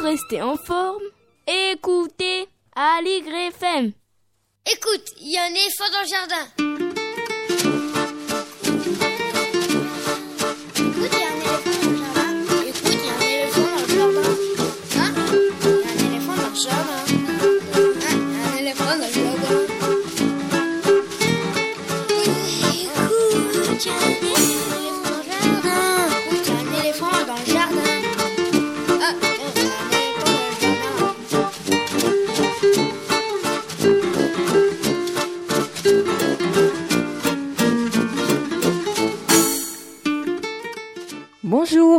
rester en forme, écoutez Aligre FM. Écoute, il y a un éléphant dans le jardin.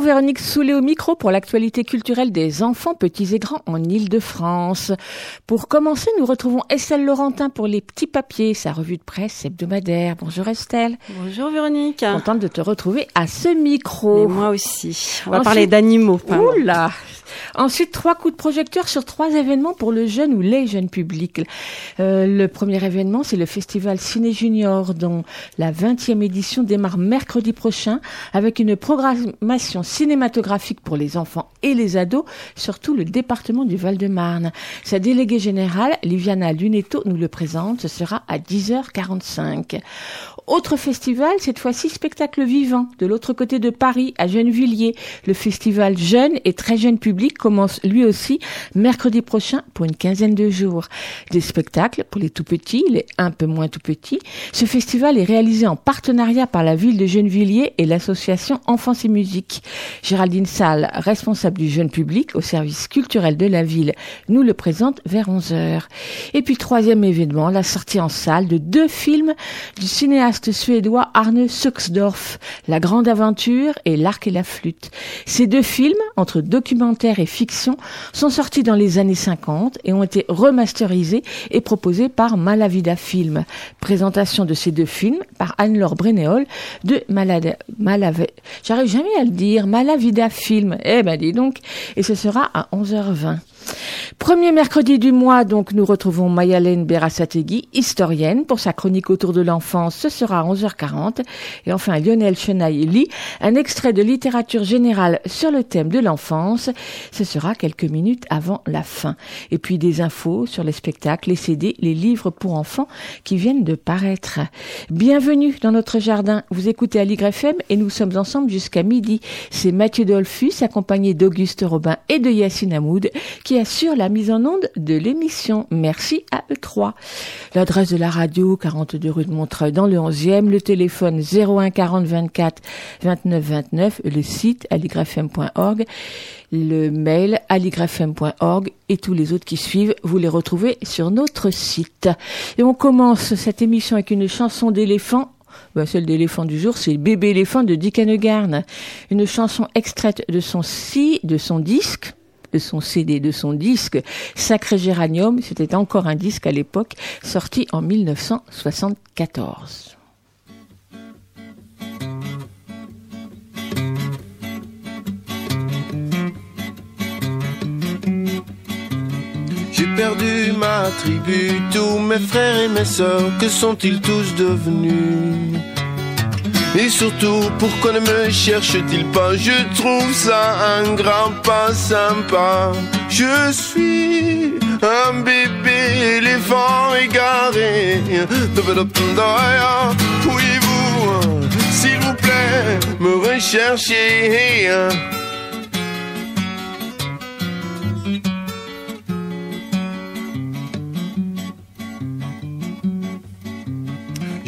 Véronique Soulet au micro pour l'actualité culturelle des enfants petits et grands en Ile-de-France. Pour commencer, nous retrouvons Estelle Laurentin pour les petits papiers, sa revue de presse hebdomadaire. Bonjour Estelle. Bonjour Véronique. Contente de te retrouver à ce micro. Et moi aussi. On va Ensuite- parler d'animaux. Oula Ensuite, trois coups de projecteur sur trois événements pour le jeune ou les jeunes publics. Euh, le premier événement, c'est le festival Ciné Junior, dont la 20e édition démarre mercredi prochain avec une programmation cinématographique pour les enfants et les ados, surtout le département du Val-de-Marne. Sa déléguée générale, Liviana Lunetto, nous le présente. Ce sera à 10h45. Autre festival, cette fois-ci spectacle vivant, de l'autre côté de Paris, à Gennevilliers. Le festival Jeune et très jeune public commence lui aussi mercredi prochain pour une quinzaine de jours. Des spectacles pour les tout petits, les un peu moins tout petits. Ce festival est réalisé en partenariat par la ville de Gennevilliers et l'association Enfance et Musique. Géraldine Salle, responsable du jeune public au service culturel de la ville, nous le présente vers 11h. Et puis troisième événement, la sortie en salle de deux films du cinéaste suédois Arne Suxdorf, La Grande Aventure et L'Arc et la Flûte. Ces deux films, entre documentaire et fiction, sont sortis dans les années 50 et ont été remasterisés et proposés par Malavida Film. Présentation de ces deux films par Anne-Laure Brenéol de Malade, j'arrive jamais à le dire, Malavida Film. Eh ben dis donc, et ce sera à 11h20. Premier mercredi du mois, donc, nous retrouvons Mayalène Berasategui, historienne, pour sa chronique autour de l'enfance. Ce sera à 11h40. Et enfin, Lionel Chenaille lit un extrait de littérature générale sur le thème de l'enfance. Ce sera quelques minutes avant la fin. Et puis des infos sur les spectacles, les CD, les livres pour enfants qui viennent de paraître. Bienvenue dans notre jardin. Vous écoutez Aligre FM et nous sommes ensemble jusqu'à midi. C'est Mathieu Dolphus, accompagné d'Auguste Robin et de Yacine Hamoud, qui assure la mise en onde de l'émission. Merci à eux trois. L'adresse de la radio, 42 rue de Montreuil dans le 11e, le téléphone 01 40 24 29 29, le site aligrefm.org, le mail aligrefm.org et tous les autres qui suivent, vous les retrouvez sur notre site. Et on commence cette émission avec une chanson d'éléphant ben, celle d'éléphant du jour, c'est Bébé éléphant de Dick Hanegarn. Une chanson extraite de son si, de son disque, de son CD, de son disque Sacré Géranium. C'était encore un disque à l'époque, sorti en 1974. J'ai perdu ma tribu, tous mes frères et mes sœurs, que sont-ils tous devenus? Et surtout, pourquoi ne me cherche-t-il pas? Je trouve ça un grand pas sympa. Je suis un bébé éléphant égaré. Pourriez-vous, s'il vous plaît, me rechercher?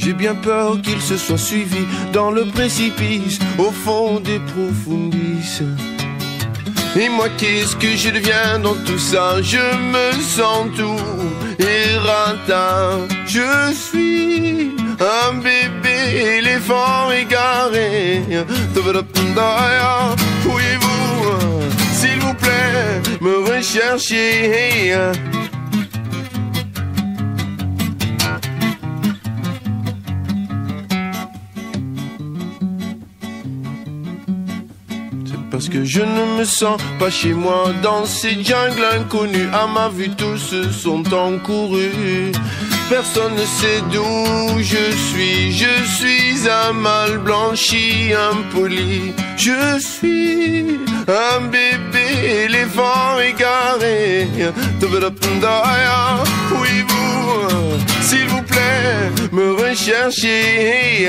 J'ai bien peur qu'il se soit suivi dans le précipice, au fond des profondis. Et moi, qu'est-ce que je deviens dans tout ça? Je me sens tout éreintant. Je suis un bébé éléphant égaré. Pourriez-vous, s'il vous plaît, me rechercher parce que je ne me sens pas chez moi dans ces jungles inconnus. À ma vue, tous sont encourus. Personne ne sait d'où je suis. Je suis un mal blanchi, impoli. Je suis un bébé éléphant égaré. Oui, vous, s'il vous plaît, me recherchez.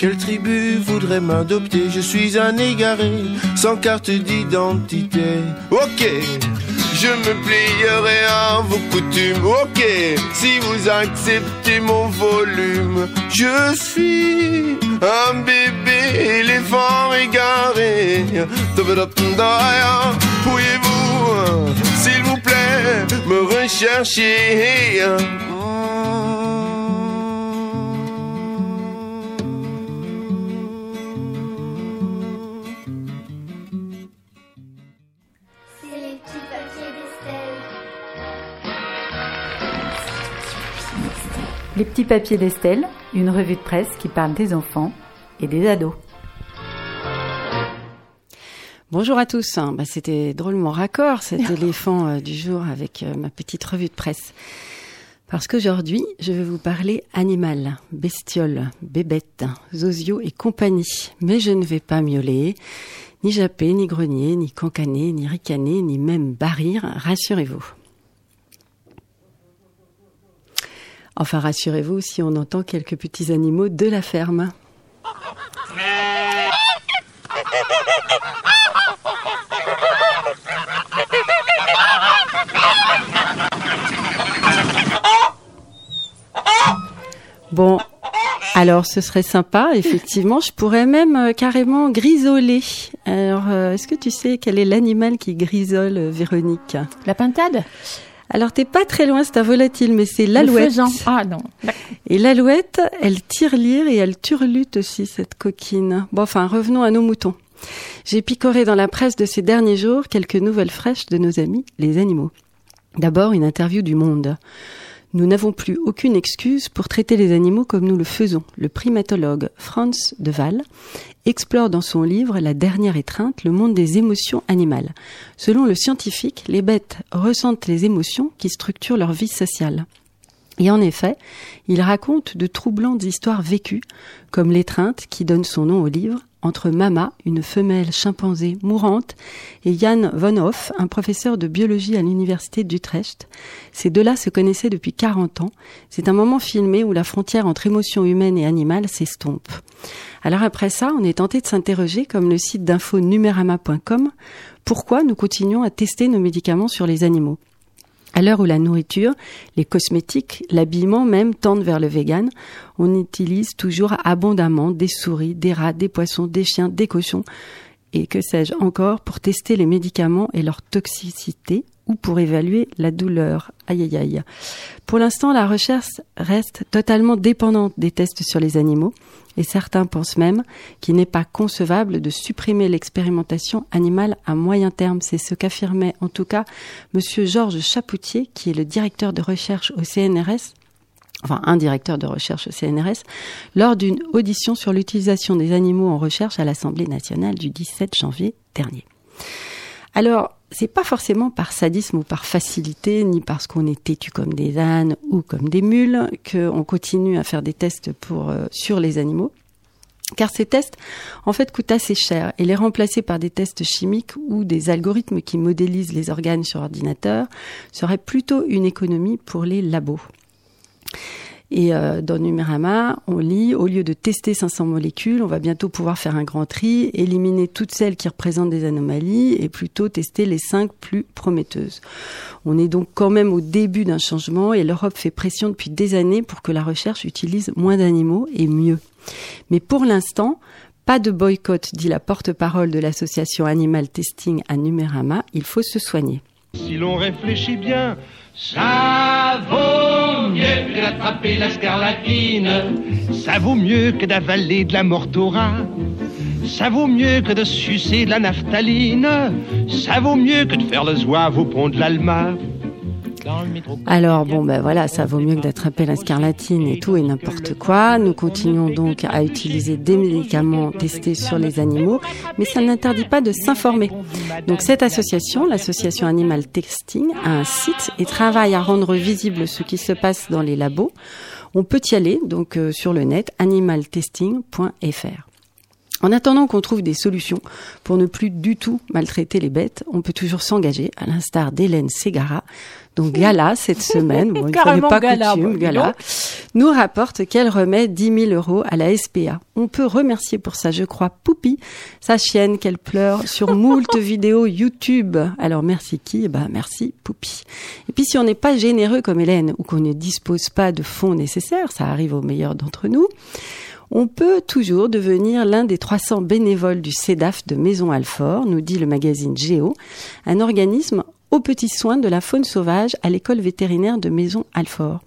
Quelle tribu voudrait m'adopter? Je suis un égaré, sans carte d'identité. Ok, je me plierai à vos coutumes. Ok, si vous acceptez mon volume, je suis un bébé éléphant égaré. Pourriez-vous, s'il vous plaît, me rechercher Les petits papiers d'Estelle, une revue de presse qui parle des enfants et des ados. Bonjour à tous. Bah, C'était drôlement raccord cet éléphant euh, du jour avec euh, ma petite revue de presse. Parce qu'aujourd'hui, je vais vous parler animal, bestiole, bébête, zozio et compagnie. Mais je ne vais pas miauler, ni japper, ni grogner, ni cancaner, ni ricaner, ni même barrir, rassurez-vous. Enfin, rassurez-vous si on entend quelques petits animaux de la ferme. Bon, alors ce serait sympa, effectivement. Je pourrais même euh, carrément grisoler. Alors, euh, est-ce que tu sais quel est l'animal qui grisole, euh, Véronique? La pintade? Alors, t'es pas très loin, c'est un volatile, mais c'est l'alouette. Ah non. Et l'alouette, elle tire lire et elle turlute aussi, cette coquine. Bon, enfin, revenons à nos moutons. J'ai picoré dans la presse de ces derniers jours quelques nouvelles fraîches de nos amis, les animaux. D'abord, une interview du Monde. Nous n'avons plus aucune excuse pour traiter les animaux comme nous le faisons. Le primatologue Franz de Waal explore dans son livre La dernière étreinte le monde des émotions animales. Selon le scientifique, les bêtes ressentent les émotions qui structurent leur vie sociale. Et en effet, il raconte de troublantes histoires vécues, comme l'étreinte qui donne son nom au livre, entre Mama, une femelle chimpanzé mourante, et Jan von Hoff, un professeur de biologie à l'université d'Utrecht. Ces deux-là se connaissaient depuis 40 ans. C'est un moment filmé où la frontière entre émotion humaine et animale s'estompe. Alors après ça, on est tenté de s'interroger, comme le site d'info numerama.com, pourquoi nous continuons à tester nos médicaments sur les animaux? À l'heure où la nourriture, les cosmétiques, l'habillement même tendent vers le vegan, on utilise toujours abondamment des souris, des rats, des poissons, des chiens, des cochons. Et que sais-je encore pour tester les médicaments et leur toxicité? Ou pour évaluer la douleur. Aïe aïe aïe. Pour l'instant, la recherche reste totalement dépendante des tests sur les animaux et certains pensent même qu'il n'est pas concevable de supprimer l'expérimentation animale à moyen terme. C'est ce qu'affirmait en tout cas monsieur Georges Chapoutier, qui est le directeur de recherche au CNRS enfin un directeur de recherche au CNRS, lors d'une audition sur l'utilisation des animaux en recherche à l'Assemblée nationale du 17 janvier dernier. Alors, c'est pas forcément par sadisme ou par facilité, ni parce qu'on est têtu comme des ânes ou comme des mules, qu'on continue à faire des tests euh, sur les animaux. Car ces tests, en fait, coûtent assez cher et les remplacer par des tests chimiques ou des algorithmes qui modélisent les organes sur ordinateur serait plutôt une économie pour les labos. Et euh, dans Numérama, on lit, au lieu de tester 500 molécules, on va bientôt pouvoir faire un grand tri, éliminer toutes celles qui représentent des anomalies et plutôt tester les cinq plus prometteuses. On est donc quand même au début d'un changement et l'Europe fait pression depuis des années pour que la recherche utilise moins d'animaux et mieux. Mais pour l'instant, pas de boycott, dit la porte-parole de l'association Animal Testing à Numérama, il faut se soigner. Si l'on réfléchit bien, ça vaut d'attraper la scarlatine. Ça vaut mieux que d'avaler de la mortora. Ça vaut mieux que de sucer de la naphtaline. Ça vaut mieux que de faire le zouave au pont de l'Alma. Alors bon ben voilà, ça vaut mieux que d'attraper la scarlatine et tout et n'importe quoi. Nous continuons donc à utiliser des médicaments testés sur les animaux, mais ça n'interdit pas de s'informer. Donc cette association, l'association Animal Testing, a un site et travaille à rendre visible ce qui se passe dans les labos. On peut y aller donc euh, sur le net animaltesting.fr. En attendant qu'on trouve des solutions pour ne plus du tout maltraiter les bêtes, on peut toujours s'engager, à l'instar d'Hélène Ségara, donc Gala cette semaine, bon, il Carrément pas Gala, coutume, bah, Gala, nous rapporte qu'elle remet 10 000 euros à la SPA. On peut remercier pour ça, je crois, Poupie, sa chienne qu'elle pleure sur moult vidéos YouTube. Alors merci qui? Eh ben merci Poupie. Et puis si on n'est pas généreux comme Hélène ou qu'on ne dispose pas de fonds nécessaires, ça arrive aux meilleurs d'entre nous, on peut toujours devenir l'un des 300 bénévoles du CEDAF de Maison Alfort, nous dit le magazine Géo, un organisme aux petits soins de la faune sauvage à l'école vétérinaire de Maison Alfort.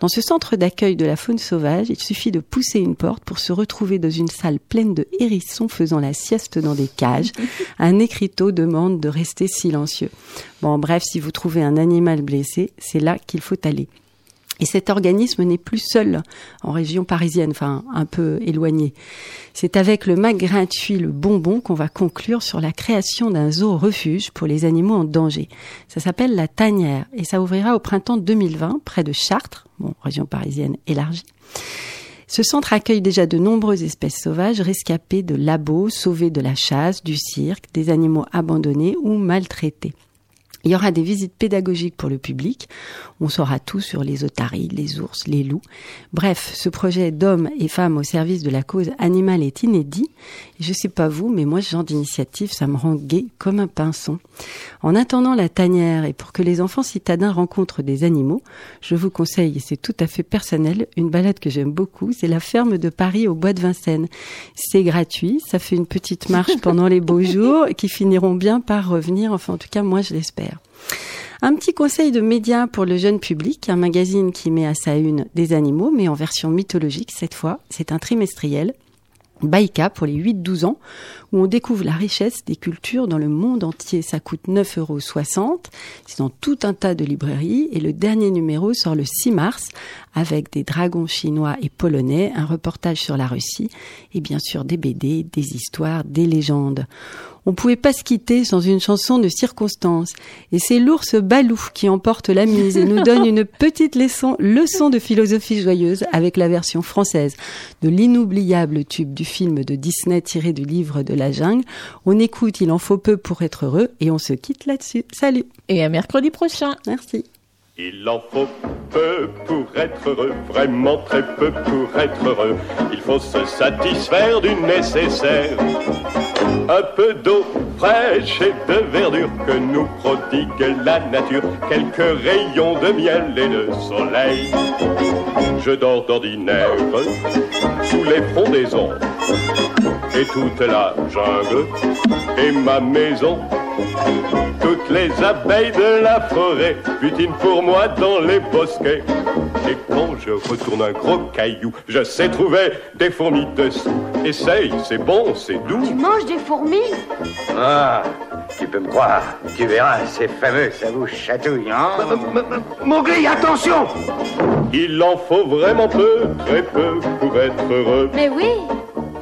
Dans ce centre d'accueil de la faune sauvage, il suffit de pousser une porte pour se retrouver dans une salle pleine de hérissons faisant la sieste dans des cages. Un écriteau demande de rester silencieux. Bon, bref, si vous trouvez un animal blessé, c'est là qu'il faut aller. Et cet organisme n'est plus seul en région parisienne, enfin un peu éloigné. C'est avec le MAC gratuit Le Bonbon qu'on va conclure sur la création d'un zoo refuge pour les animaux en danger. Ça s'appelle La Tanière et ça ouvrira au printemps 2020 près de Chartres, région parisienne élargie. Ce centre accueille déjà de nombreuses espèces sauvages rescapées de labos, sauvées de la chasse, du cirque, des animaux abandonnés ou maltraités. Il y aura des visites pédagogiques pour le public. On saura tout sur les otaries, les ours, les loups. Bref, ce projet d'hommes et femmes au service de la cause animale est inédit. Je sais pas vous, mais moi, ce genre d'initiative, ça me rend gai comme un pinson. En attendant la tanière et pour que les enfants citadins rencontrent des animaux, je vous conseille, et c'est tout à fait personnel, une balade que j'aime beaucoup, c'est la ferme de Paris au bois de Vincennes. C'est gratuit, ça fait une petite marche pendant les beaux jours qui finiront bien par revenir, enfin en tout cas moi je l'espère. Un petit conseil de médias pour le jeune public, un magazine qui met à sa une des animaux, mais en version mythologique cette fois. C'est un trimestriel. Baïka pour les 8-12 ans, où on découvre la richesse des cultures dans le monde entier. Ça coûte 9,60 euros. C'est dans tout un tas de librairies. Et le dernier numéro sort le 6 mars avec des dragons chinois et polonais, un reportage sur la Russie et bien sûr des BD, des histoires, des légendes. On pouvait pas se quitter sans une chanson de circonstance. Et c'est l'ours Balou qui emporte la mise et nous donne une petite leçon, leçon de philosophie joyeuse avec la version française de l'inoubliable tube du film de Disney tiré du livre de la jungle. On écoute Il en faut peu pour être heureux et on se quitte là-dessus. Salut. Et à mercredi prochain. Merci. Il en faut peu pour être heureux, vraiment très peu pour être heureux. Il faut se satisfaire du nécessaire. Un peu d'eau fraîche et de verdure que nous prodigue la nature. Quelques rayons de miel et de soleil. Je dors d'ordinaire sous les frondaisons. Et toute la jungle est ma maison. Toutes les abeilles de la forêt butinent pour moi dans les bosquets. Et quand je retourne un gros caillou, je sais trouver des fourmis dessous. Essaye, c'est bon, c'est doux. Tu manges des fourmis? Ah, tu peux me croire. Tu verras, c'est fameux, ça vous chatouille, hein? Mowgli, attention Il en faut vraiment peu, très peu pour être heureux. Mais oui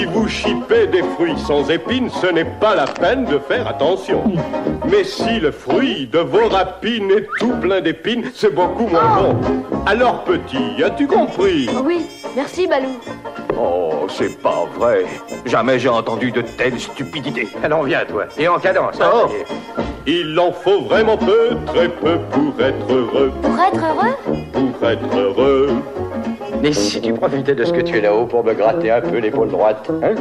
Si vous chipez des fruits sans épines, ce n'est pas la peine de faire attention. Mais si le fruit de vos rapines est tout plein d'épines, c'est beaucoup moins bon. Alors petit, as-tu compris? Oui, merci Balou. Oh, c'est pas vrai. Jamais j'ai entendu de telles stupidités. Alors viens, toi, et en cadence. hein, Oh. Il en faut vraiment peu, très peu pour être heureux. Pour être heureux? Pour être heureux. Et si tu profitais de ce que tu es là-haut pour me gratter un peu l'épaule droite hein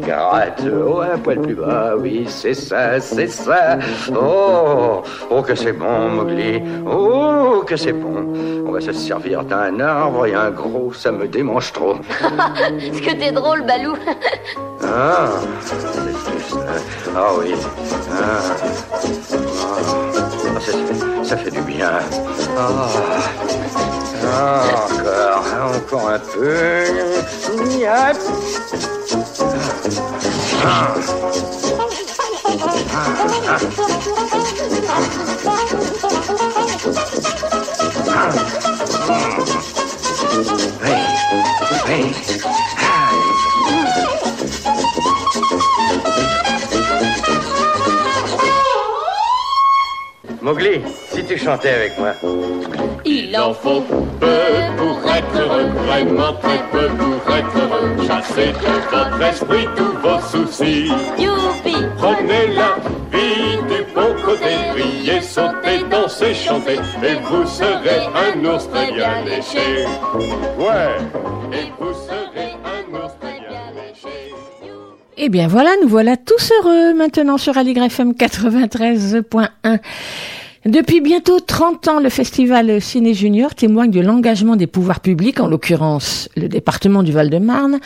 Gratte, oh, un poil plus bas, oui, c'est ça, c'est ça. Oh, oh, que c'est bon, Mowgli. Oh, que c'est bon. On va se servir d'un arbre et un gros, ça me démange trop. Est-ce que t'es drôle, Balou Ah, c'est juste. Ah oui. Ah, Ah, ça, ça fait du bien. Ah, ah, encore, encore un peu. Oui. Mowgli, si tu chantais avec moi. Il en faut peu pour être heureux, vraiment très peu pour être heureux. Chassez de votre esprit tous vos soucis. Youpi Prenez la vie du bon côté, riez, sautez, dansez, chantez, et vous serez un ours très bien léché. Ouais, et vous serez un ours très bien léché. Eh bien voilà, nous voilà tous heureux maintenant sur Aligre FM 93.1. Depuis bientôt 30 ans, le festival Ciné Junior témoigne de l'engagement des pouvoirs publics, en l'occurrence le département du Val-de-Marne,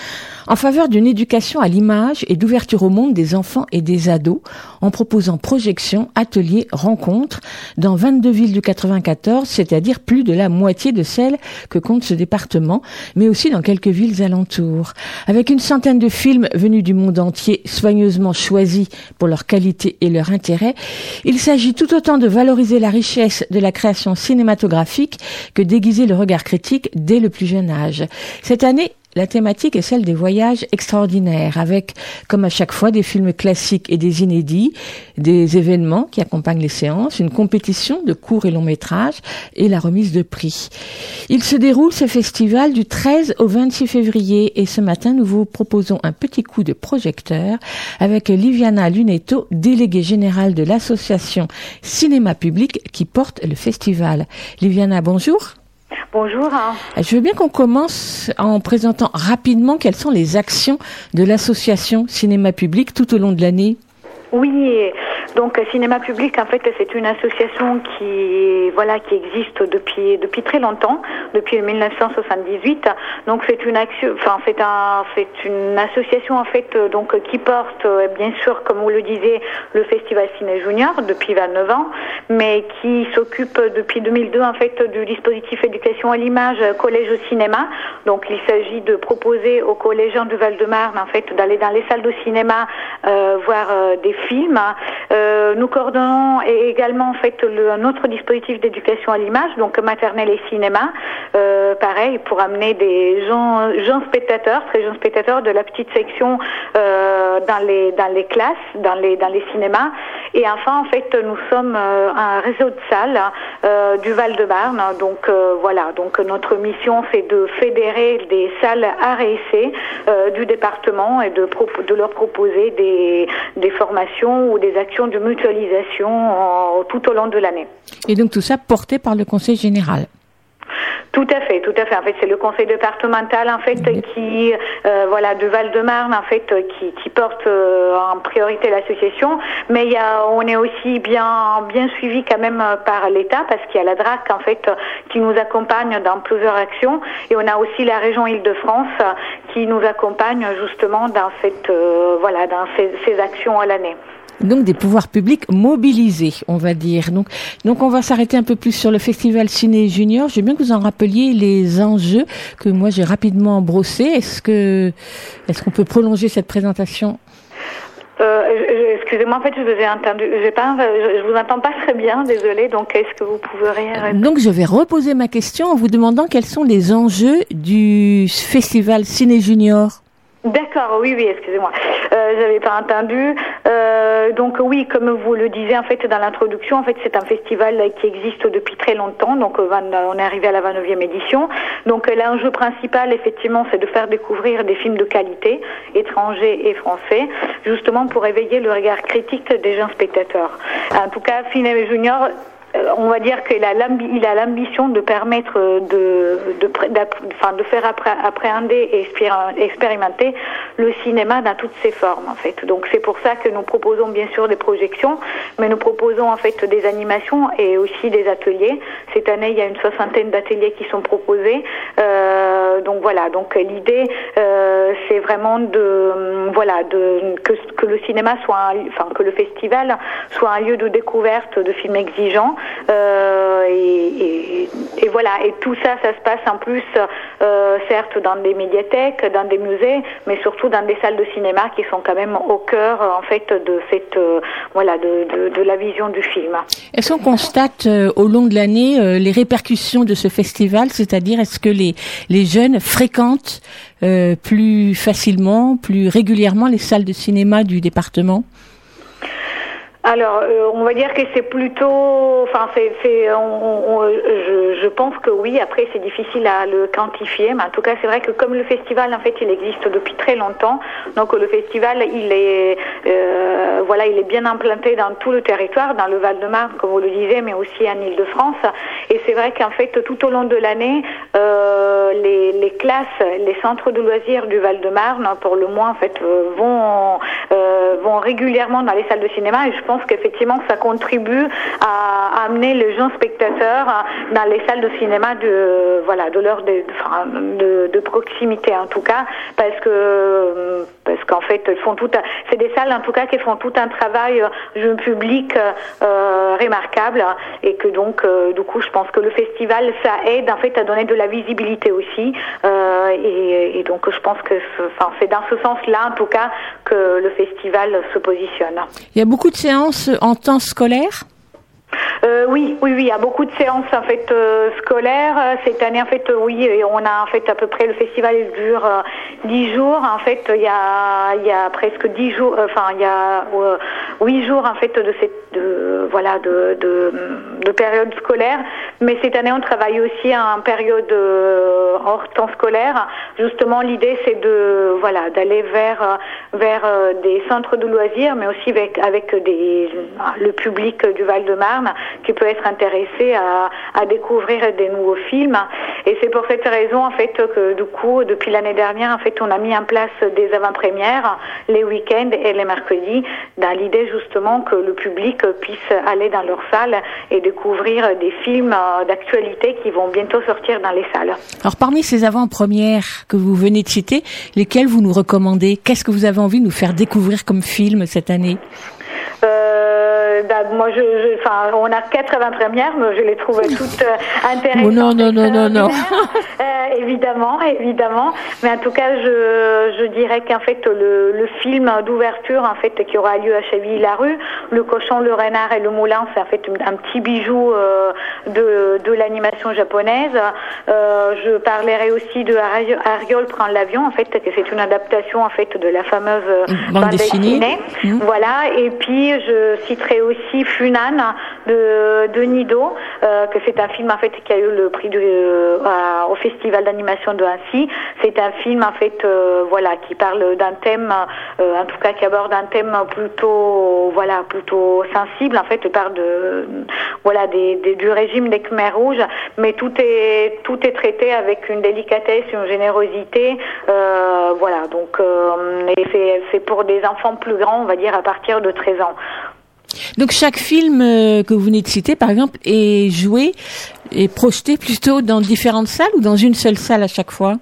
en faveur d'une éducation à l'image et d'ouverture au monde des enfants et des ados, en proposant projections, ateliers, rencontres dans 22 villes du 94, c'est-à-dire plus de la moitié de celles que compte ce département, mais aussi dans quelques villes alentours. Avec une centaine de films venus du monde entier, soigneusement choisis pour leur qualité et leur intérêt, il s'agit tout autant de valoriser la richesse de la création cinématographique que d'aiguiser le regard critique dès le plus jeune âge. Cette année, la thématique est celle des voyages extraordinaires, avec, comme à chaque fois, des films classiques et des inédits, des événements qui accompagnent les séances, une compétition de courts et longs métrages et la remise de prix. Il se déroule ce festival du 13 au 26 février et ce matin, nous vous proposons un petit coup de projecteur avec Liviana Lunetto, déléguée générale de l'association Cinéma Public qui porte le festival. Liviana, bonjour. Bonjour. Je veux bien qu'on commence en présentant rapidement quelles sont les actions de l'association Cinéma Public tout au long de l'année. Oui, donc Cinéma Public, en fait, c'est une association qui, voilà, qui existe depuis depuis très longtemps, depuis 1978. Donc c'est une action, enfin c'est un, c'est une association en fait, donc qui porte, euh, bien sûr, comme vous le disiez, le Festival Ciné Junior depuis 29 ans, mais qui s'occupe depuis 2002 en fait du dispositif éducation à l'image collège au cinéma. Donc il s'agit de proposer aux collégiens du Val-de-Marne en fait d'aller dans les salles de cinéma euh, voir euh, des films. Euh, nous coordonnons également en fait le, un autre dispositif d'éducation à l'image, donc maternelle et cinéma, euh, pareil pour amener des gens, spectateurs, très jeunes spectateurs de la petite section euh, dans les dans les classes, dans les dans les cinémas. Et enfin en fait nous sommes euh, un réseau de salles euh, du Val-de-Marne. Donc euh, voilà, donc notre mission c'est de fédérer des salles à essai euh, du département et de, de leur proposer des, des formations ou des actions de mutualisation en- tout au long de l'année. Et donc tout ça porté par le Conseil général. Tout à fait, tout à fait. En fait, c'est le conseil départemental en fait qui, euh, voilà, de Val-de-Marne en fait, euh, qui, qui porte euh, en priorité l'association. Mais il y a, on est aussi bien, bien suivi quand même euh, par l'État parce qu'il y a la DRAC en fait euh, qui nous accompagne dans plusieurs actions et on a aussi la région Île-de-France euh, qui nous accompagne justement dans cette, euh, voilà, dans ces, ces actions à l'année. Donc des pouvoirs publics mobilisés, on va dire. Donc, donc on va s'arrêter un peu plus sur le festival Ciné Junior. Je veux bien que vous en rappeliez les enjeux que moi j'ai rapidement brossés. Est-ce que, est-ce qu'on peut prolonger cette présentation? Euh, Excusez-moi, en fait, je vous ai entendu. Pas, je, je vous entends pas très bien, désolée. Donc, est-ce que vous pouvez répéter Donc je vais reposer ma question en vous demandant quels sont les enjeux du festival Ciné Junior. D'accord, oui, oui, excusez-moi. Euh, J'avais pas entendu. Euh, donc oui, comme vous le disiez en fait dans l'introduction, en fait c'est un festival qui existe depuis très longtemps. Donc euh, on est arrivé à la 29e édition. Donc euh, l'enjeu principal, effectivement, c'est de faire découvrir des films de qualité, étrangers et français, justement pour éveiller le regard critique des jeunes spectateurs. En tout cas, Ciné Junior on va dire qu'il a l'ambition de permettre euh, de, faire appré- appréhender et expéri- expérimenter le cinéma dans toutes ses formes en fait. Donc c'est pour ça que nous proposons bien sûr des projections, mais nous proposons en fait des animations et aussi des ateliers. Cette année, il y a une soixantaine d'ateliers qui sont proposés. Euh, donc voilà, donc l'idée euh, c'est vraiment de euh, voilà que, le cinéma soit enfin que le festival soit un lieu de découverte de films exigeants euh, et, et, et voilà. Et tout ça ça se passe en plus euh, certes dans des médiathèques dans des musées mais surtout dans des salles de cinéma qui sont quand même au cœur en fait de cette euh, voilà de, de, de la vision du film. Est-ce qu'on constate euh, au long de l'année euh, les répercussions de ce festival? C'est-à-dire, est-ce que les, les jeunes fréquentent euh, plus facilement, plus régulièrement les salles de cinéma du département? Alors, euh, on va dire que c'est plutôt, enfin, c'est, on- on- je, je pense que oui. Après, c'est difficile à le quantifier, mais en tout cas, c'est vrai que comme le festival, en fait, il existe depuis très longtemps. Donc, le festival, il est, euh, voilà, il est bien implanté dans tout le territoire, dans le Val-de-Marne, comme vous le disiez, mais aussi en Île-de-France. Et c'est vrai qu'en fait, tout au long de l'année, euh, les, les classes, les centres de loisirs du Val-de-Marne, pour le moins, en fait, euh, vont, euh, vont régulièrement dans les salles de cinéma. Et je pense qu'effectivement, ça contribue à, amener les jeunes spectateurs dans les salles de cinéma de, voilà, de leur, de proximité en tout cas, parce que, euh, parce qu'en fait, ils font tout, un- c'est des salles en tout cas qui font tout un travail euh, jeune public euh, remarquable et que donc, euh, du coup, je pense que le festival, ça aide en fait à donner de la visibilité aussi. Euh, et, et donc, je pense que, enfin, c'est dans ce sens-là, en tout cas, que le festival se positionne. Il y a beaucoup de séances en temps scolaire? Euh, oui, oui, oui, il y a beaucoup de séances en fait euh, scolaires. Euh, Cette année, en fait, euh, oui, on a en fait à peu près le festival dure euh, dix jours. En fait, il y a, il y a presque dix jours, euh, enfin, il y a euh, huit jours en fait de cette, de, voilà, de, de, de période scolaire. Mais cette année, on travaille aussi en période euh, hors temps scolaire. Justement, l'idée c'est de, voilà, d'aller vers, euh, vers euh, des centres de loisirs, mais aussi avec, avec des, le public du Qui peut être intéressé à, à découvrir des nouveaux films. Et c'est pour cette raison, en fait, que du coup, depuis l'année dernière, en fait, on a mis en place des avant-premières les week-ends et les mercredis, dans l'idée justement que le public puisse aller dans leur salle et découvrir des films euh, d'actualité qui vont bientôt sortir dans les salles. Alors parmi ces avant-premières que vous venez de citer, lesquelles vous nous recommandez? Qu'est-ce que vous avez envie de nous faire découvrir comme film cette année? Euh, bah, moi, je, je- enfin, on a 80 premières, mais je les trouve toutes euh, intéressantes. Oh non, non, non, non, non. Euh, évidemment, évidemment. Mais en tout cas, je, je dirais qu'en fait, le, le film d'ouverture, en fait, qui aura lieu à Cheville-la-Rue, Le cochon, le renard et le moulin, c'est en fait un petit bijou euh, de, de l'animation japonaise. Euh, je parlerai aussi de Ari- Ariol prend l'avion, en fait, que c'est une adaptation, en fait, de la fameuse euh, Bande dessinée. Mmh. Voilà. Et puis, je citerai aussi Funan de, de Nido, euh, que c'est un film, en fait, qui a eu le prix euh, au Festival d'animation de Annecy. C'est un film, en fait, euh, voilà, qui parle d'un thème, en tout cas, qui aborde un thème plutôt, voilà, plutôt sensible. En fait, parle de, voilà, des, du régime des Khmers rouges, mais tout est, tout est traité avec une délicatesse, une générosité, voilà. Donc, et c'est pour des enfants plus grands, on va dire, à partir de 13 ans. Donc chaque film euh, que vous venez de citer, par exemple, est joué et projeté plutôt dans différentes salles ou dans une seule salle à chaque fois?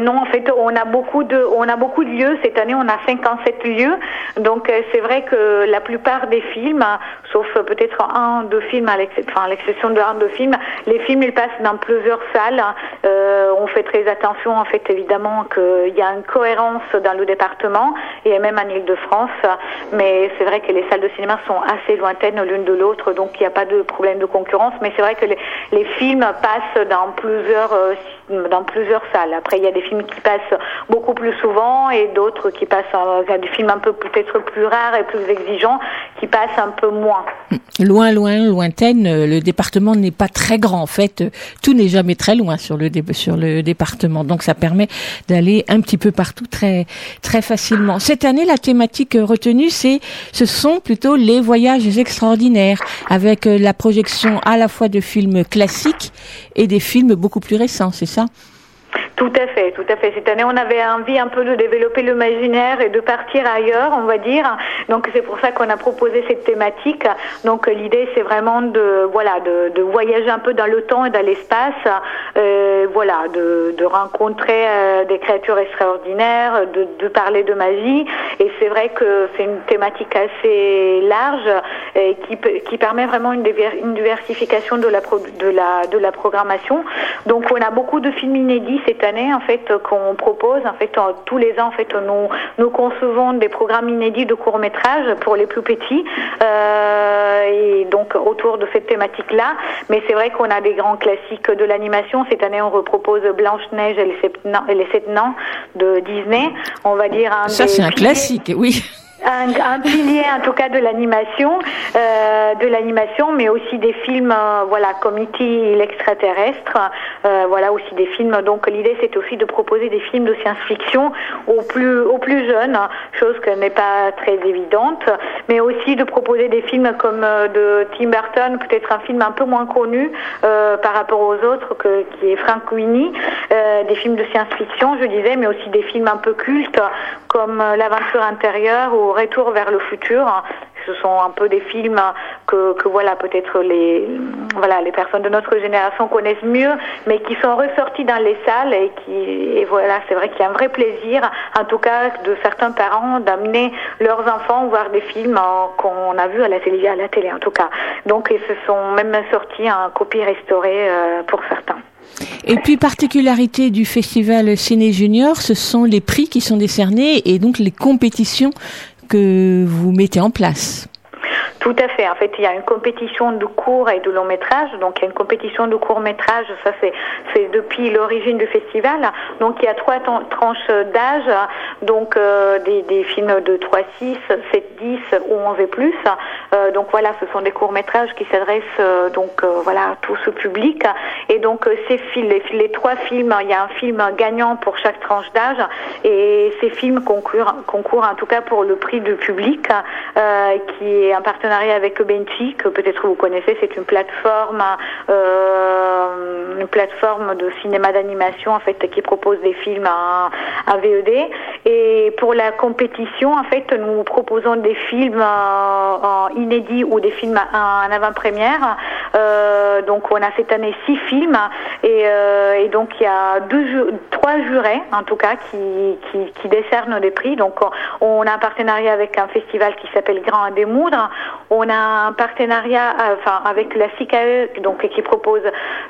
Non, en fait, on a beaucoup de, on a beaucoup de lieux. Cette année, on a 57 lieux. Donc, euh, c'est vrai que la plupart des films, sauf peut-être un, deux films, à l'exception, de un, deux films, les films, ils passent dans plusieurs salles. Euh, on fait très attention, en fait, évidemment, qu'il y a une cohérence dans le département et même en Ile-de-France. Mais c'est vrai que les salles de cinéma sont assez lointaines l'une de l'autre, donc il n'y a pas de problème de concurrence. Mais c'est vrai que les, les films passent dans plusieurs, euh, dans plusieurs salles. Après, il y a des films qui passent beaucoup plus souvent et d'autres qui passent, il y a des films un peu peut-être plus rares et plus exigeants qui passent un peu moins. Loin, loin, lointaine, euh, le département n'est pas très grand. En fait, tout n'est jamais très loin sur le, dé- sur le département. Donc, ça permet d'aller un petit peu partout très, très facilement. Cette année, la thématique retenue, c'est, ce sont plutôt les voyages extraordinaires avec euh, la projection à la fois de films classiques et des films beaucoup plus récents, c'est ça? Tout à fait, tout à fait. Cette année, on avait envie un peu de développer l'imaginaire et de partir ailleurs, on va dire. Donc c'est pour ça qu'on a proposé cette thématique. Donc l'idée, c'est vraiment de voilà de, voyager un peu dans le temps et dans l'espace, euh, voilà, de, rencontrer euh, des créatures extraordinaires, de, parler de magie. Et c'est vrai que c'est une thématique assez large et qui, qui permet vraiment une, une diversification de la, pro- de, la, de la programmation. Donc on a beaucoup de films inédits année en fait qu'on propose. En fait, tous les ans en fait nous, nous concevons des programmes inédits de courts métrages pour les plus petits euh, et donc autour de cette thématique-là. Mais c'est vrai qu'on a des grands classiques de l'animation. Cette année, on repropose Blanche Neige et les sept nains, de Disney. On va dire un Ça, c'est un classique, oui. Un, pilier en tout cas de l'animation, euh, de l'animation, mais aussi des films, euh, voilà, comme E.T. l'extraterrestre, euh, voilà aussi des films. Donc l'idée c'est aussi de proposer des films de science-fiction aux plus plus jeunes, chose qui n'est pas très évidente, mais aussi de proposer des films comme de Tim Burton, peut-être un film un peu moins connu par rapport aux autres, que, qui est Frank Winnie, des films de science-fiction, je disais, mais aussi des films un peu cultes comme L'aventure intérieure ou Retour vers le futur. Ce sont un peu des films que, voilà peut-être les voilà les personnes de notre génération connaissent mieux, mais qui sont ressortis dans les salles et qui et voilà c'est vrai qu'il y a un vrai plaisir en tout cas de certains parents d'amener leurs enfants voir des films euh, qu'on a vus à la télé à la télé en tout cas. Donc ils se sont même sortis en copie restaurée euh, pour certains. Et puis, particularité du festival Ciné Junior, ce sont les prix qui sont décernés et donc les compétitions que vous mettez en place. Tout à fait. En fait, il y a une compétition de court et de long métrage. Donc, il y a une compétition de court métrage. Ça, c'est, depuis l'origine du festival. Donc, il y a trois tranches d'âge. Donc, euh, des, des films de 3, 6, 7, 10 ou 11 et plus. Euh, donc, voilà, ce sont des courts métrages qui s'adressent euh, donc euh, voilà à tout ce public. Et donc, euh, ces films, les, les trois films, il y a un film gagnant pour chaque tranche d'âge. Et ces films concourent, concourent en tout cas pour le prix du public, euh, qui est un partenariat avec Benchi, que peut-être vous connaissez. C'est une plateforme, euh, une plateforme de cinéma d'animation en fait qui propose des films en VED. Et pour la compétition, en fait, nous proposons des films euh, inédits ou des films en avant-première. Euh, donc, on a cette année six films et, donc il y a deux, trois jurés en tout cas qui, décernent des prix. Donc, on, a un partenariat avec un festival qui s'appelle Grand des Moudres. On a un partenariat, euh, enfin, avec la CICAE, donc qui propose.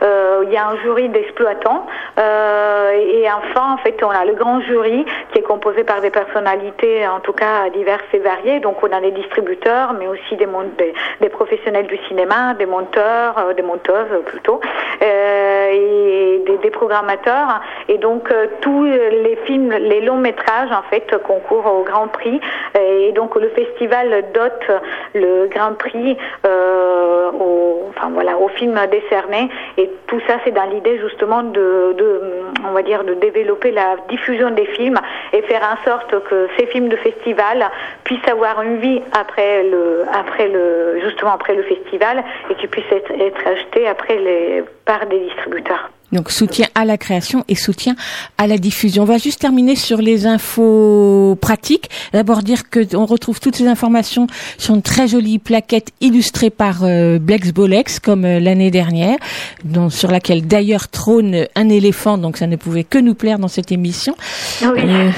euh, il y a un jury d'exploitants euh, et enfin, en fait, on a le grand jury qui est composé par des personnalités, en tout cas diverses et variées. Donc, on a des distributeurs, mais aussi des, des, des professionnels du cinéma, des monteurs, euh, des monteuses plutôt, euh, et des, des programmateurs. Et donc, euh, tous les films, les longs métrages, en fait, concourent au Grand Prix. Et donc, le festival dote le Grand Prix euh, au, enfin voilà, film décerné. Et tout ça, c'est dans l'idée justement de, de, on va dire, de développer la diffusion des films et faire en sorte que ces films de festival puissent avoir une vie après le, après le, justement après le festival et qu'ils puissent être, être achetés après les, par des distributeurs. Donc soutien à la création et soutien à la diffusion. On va juste terminer sur les infos pratiques. D'abord dire que on retrouve toutes ces informations sur une très jolie plaquette illustrée par euh, Blex Bolex comme euh, l'année dernière, dont, sur laquelle d'ailleurs trône un éléphant. Donc ça ne pouvait que nous plaire dans cette émission. Euh,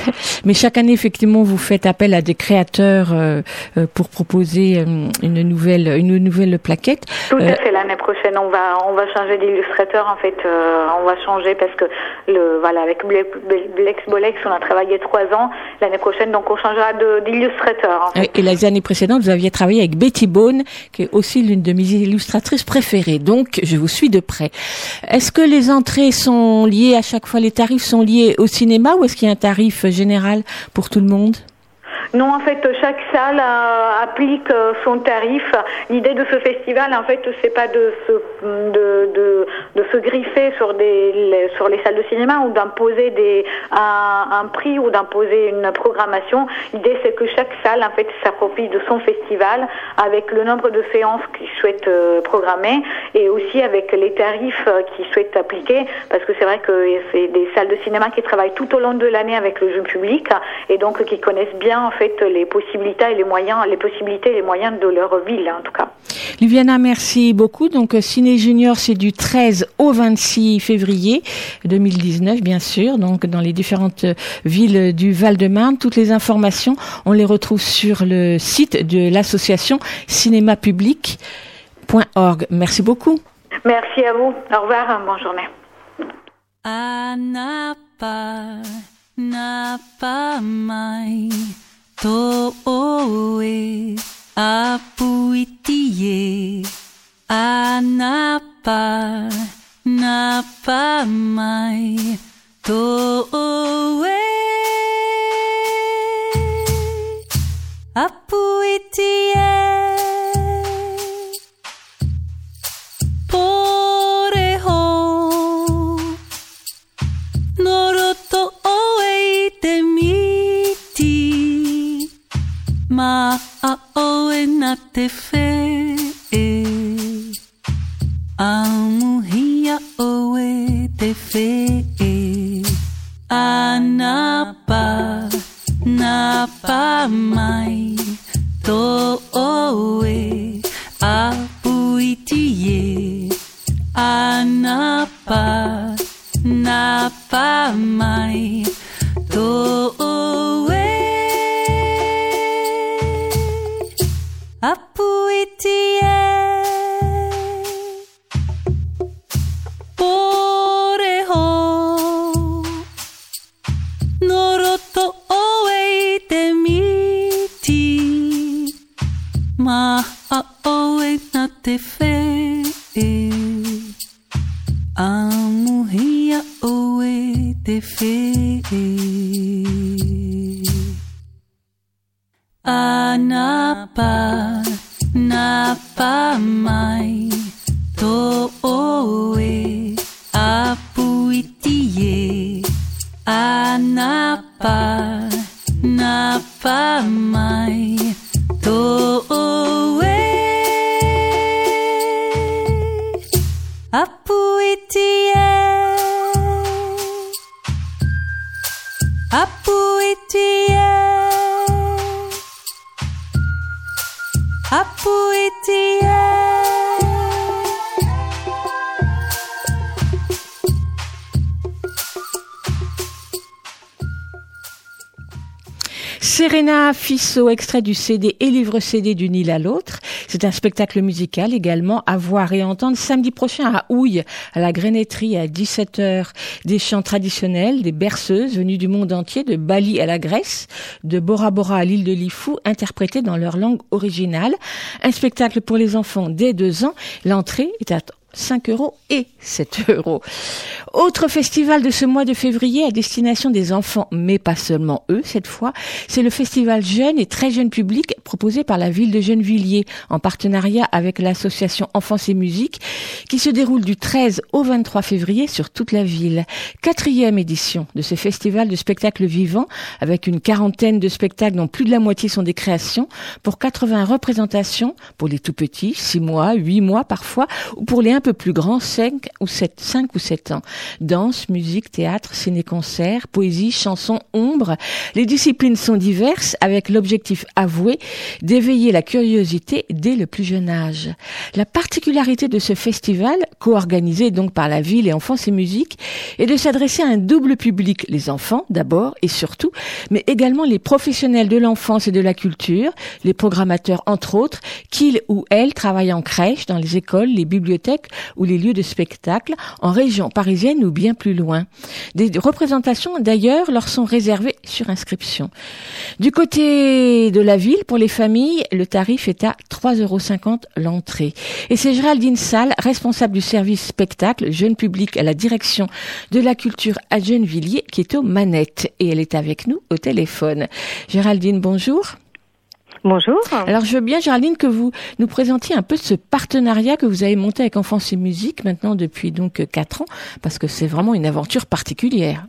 mais chaque année effectivement vous faites appel à des créateurs pour proposer une nouvelle une nouvelle plaquette. Tout à fait. L'année prochaine, on va on va changer d'illustrateur en fait. euh, on va changer parce que le, voilà, avec Blex Bolex, on a travaillé trois ans. L'année prochaine, donc, on changera d'illustrateur. fait. Et les années précédentes, vous aviez travaillé avec Betty Bone, qui est aussi l'une de mes illustratrices préférées. Donc, je vous suis de près. Est-ce que les entrées sont liées à chaque fois, les tarifs sont liés au cinéma ou est-ce qu'il y a un tarif général pour tout le monde? Non, en fait, chaque salle euh, applique euh, son tarif. L'idée de ce festival, en fait, c'est pas de se griffer sur les- salles de cinéma ou d'imposer un, prix ou d'imposer une programmation. L'idée, c'est que chaque salle, en fait, s'approprie de son festival avec le nombre de séances qu'il souhaite euh, programmer et aussi avec les tarifs qu'il souhaite appliquer. Parce que c'est vrai que c'est des salles de cinéma qui travaillent tout au long de l'année avec le jeune public et donc qui connaissent bien en fait les possibilités et les moyens, les possibilités et les moyens de leur ville en tout cas. Liviana, merci beaucoup. Donc, euh, Ciné Junior, c'est du 13 au 26 février 2019, bien sûr. Donc, dans les différentes villes du Val-de-Marne. Toutes les informations, on les retrouve sur le site de l'association cinémapublic.org. Merci beaucoup. Merci à vous. Au revoir. Bonne journée. Anapa, napa mai, To'oe apuitie anapa napa mai to'oe. Apuitie. Po Ma a oe na te fe Amuhia oe te fe Anapa Napa mai To oe Apuitie Anapa Serena Fissot, extrait du CD et livre CD d'une île à l'autre. C'est un spectacle musical également à voir et entendre samedi prochain à Houille, à la Grenetterie à 17h. Des chants traditionnels, des berceuses venues du monde entier, de Bali à la Grèce, de Bora Bora à l'île de Lifou, interprétés dans leur langue originale. Un spectacle pour les enfants dès deux ans. L'entrée est à 5 euros et 7 euros. Autre festival de ce mois de février à destination des enfants, mais pas seulement eux cette fois, c'est le festival jeune et très jeune public proposé par la ville de Gennevilliers en partenariat avec l'association Enfance et Musique qui se déroule du 13 au 23 février sur toute la ville. Quatrième édition de ce festival de spectacles vivants avec une quarantaine de spectacles dont plus de la moitié sont des créations pour 80 représentations pour les tout petits, 6 mois, 8 mois parfois, ou pour les peu plus grands, 5 ou 7, 5 ou 7 ans. Danse, musique, théâtre, ciné-concert, poésie, chanson, ombre. Les disciplines sont diverses avec l'objectif avoué d'éveiller la curiosité dès le plus jeune âge. La particularité de ce festival, co-organisé donc par la ville et Enfance et Musique, est de s'adresser à un double public, les enfants d'abord et surtout, mais également les professionnels de l'enfance et de la culture, les programmateurs entre autres, qu'ils ou elles travaillent en crèche, dans les écoles, les bibliothèques ou les lieux de spectacle en région parisienne ou bien plus loin. Des représentations d'ailleurs leur sont réservées sur inscription. Du côté de la ville, pour les familles, le tarif est à 3,50 euros l'entrée. Et c'est Géraldine Salle, responsable du service spectacle jeune public à la direction de la culture à Gennevilliers, qui est aux manettes. Et elle est avec nous au téléphone. Géraldine, bonjour. Bonjour. Alors je veux bien, Géraldine, que vous nous présentiez un peu ce partenariat que vous avez monté avec Enfance et Musique maintenant depuis donc quatre ans, parce que c'est vraiment une aventure particulière.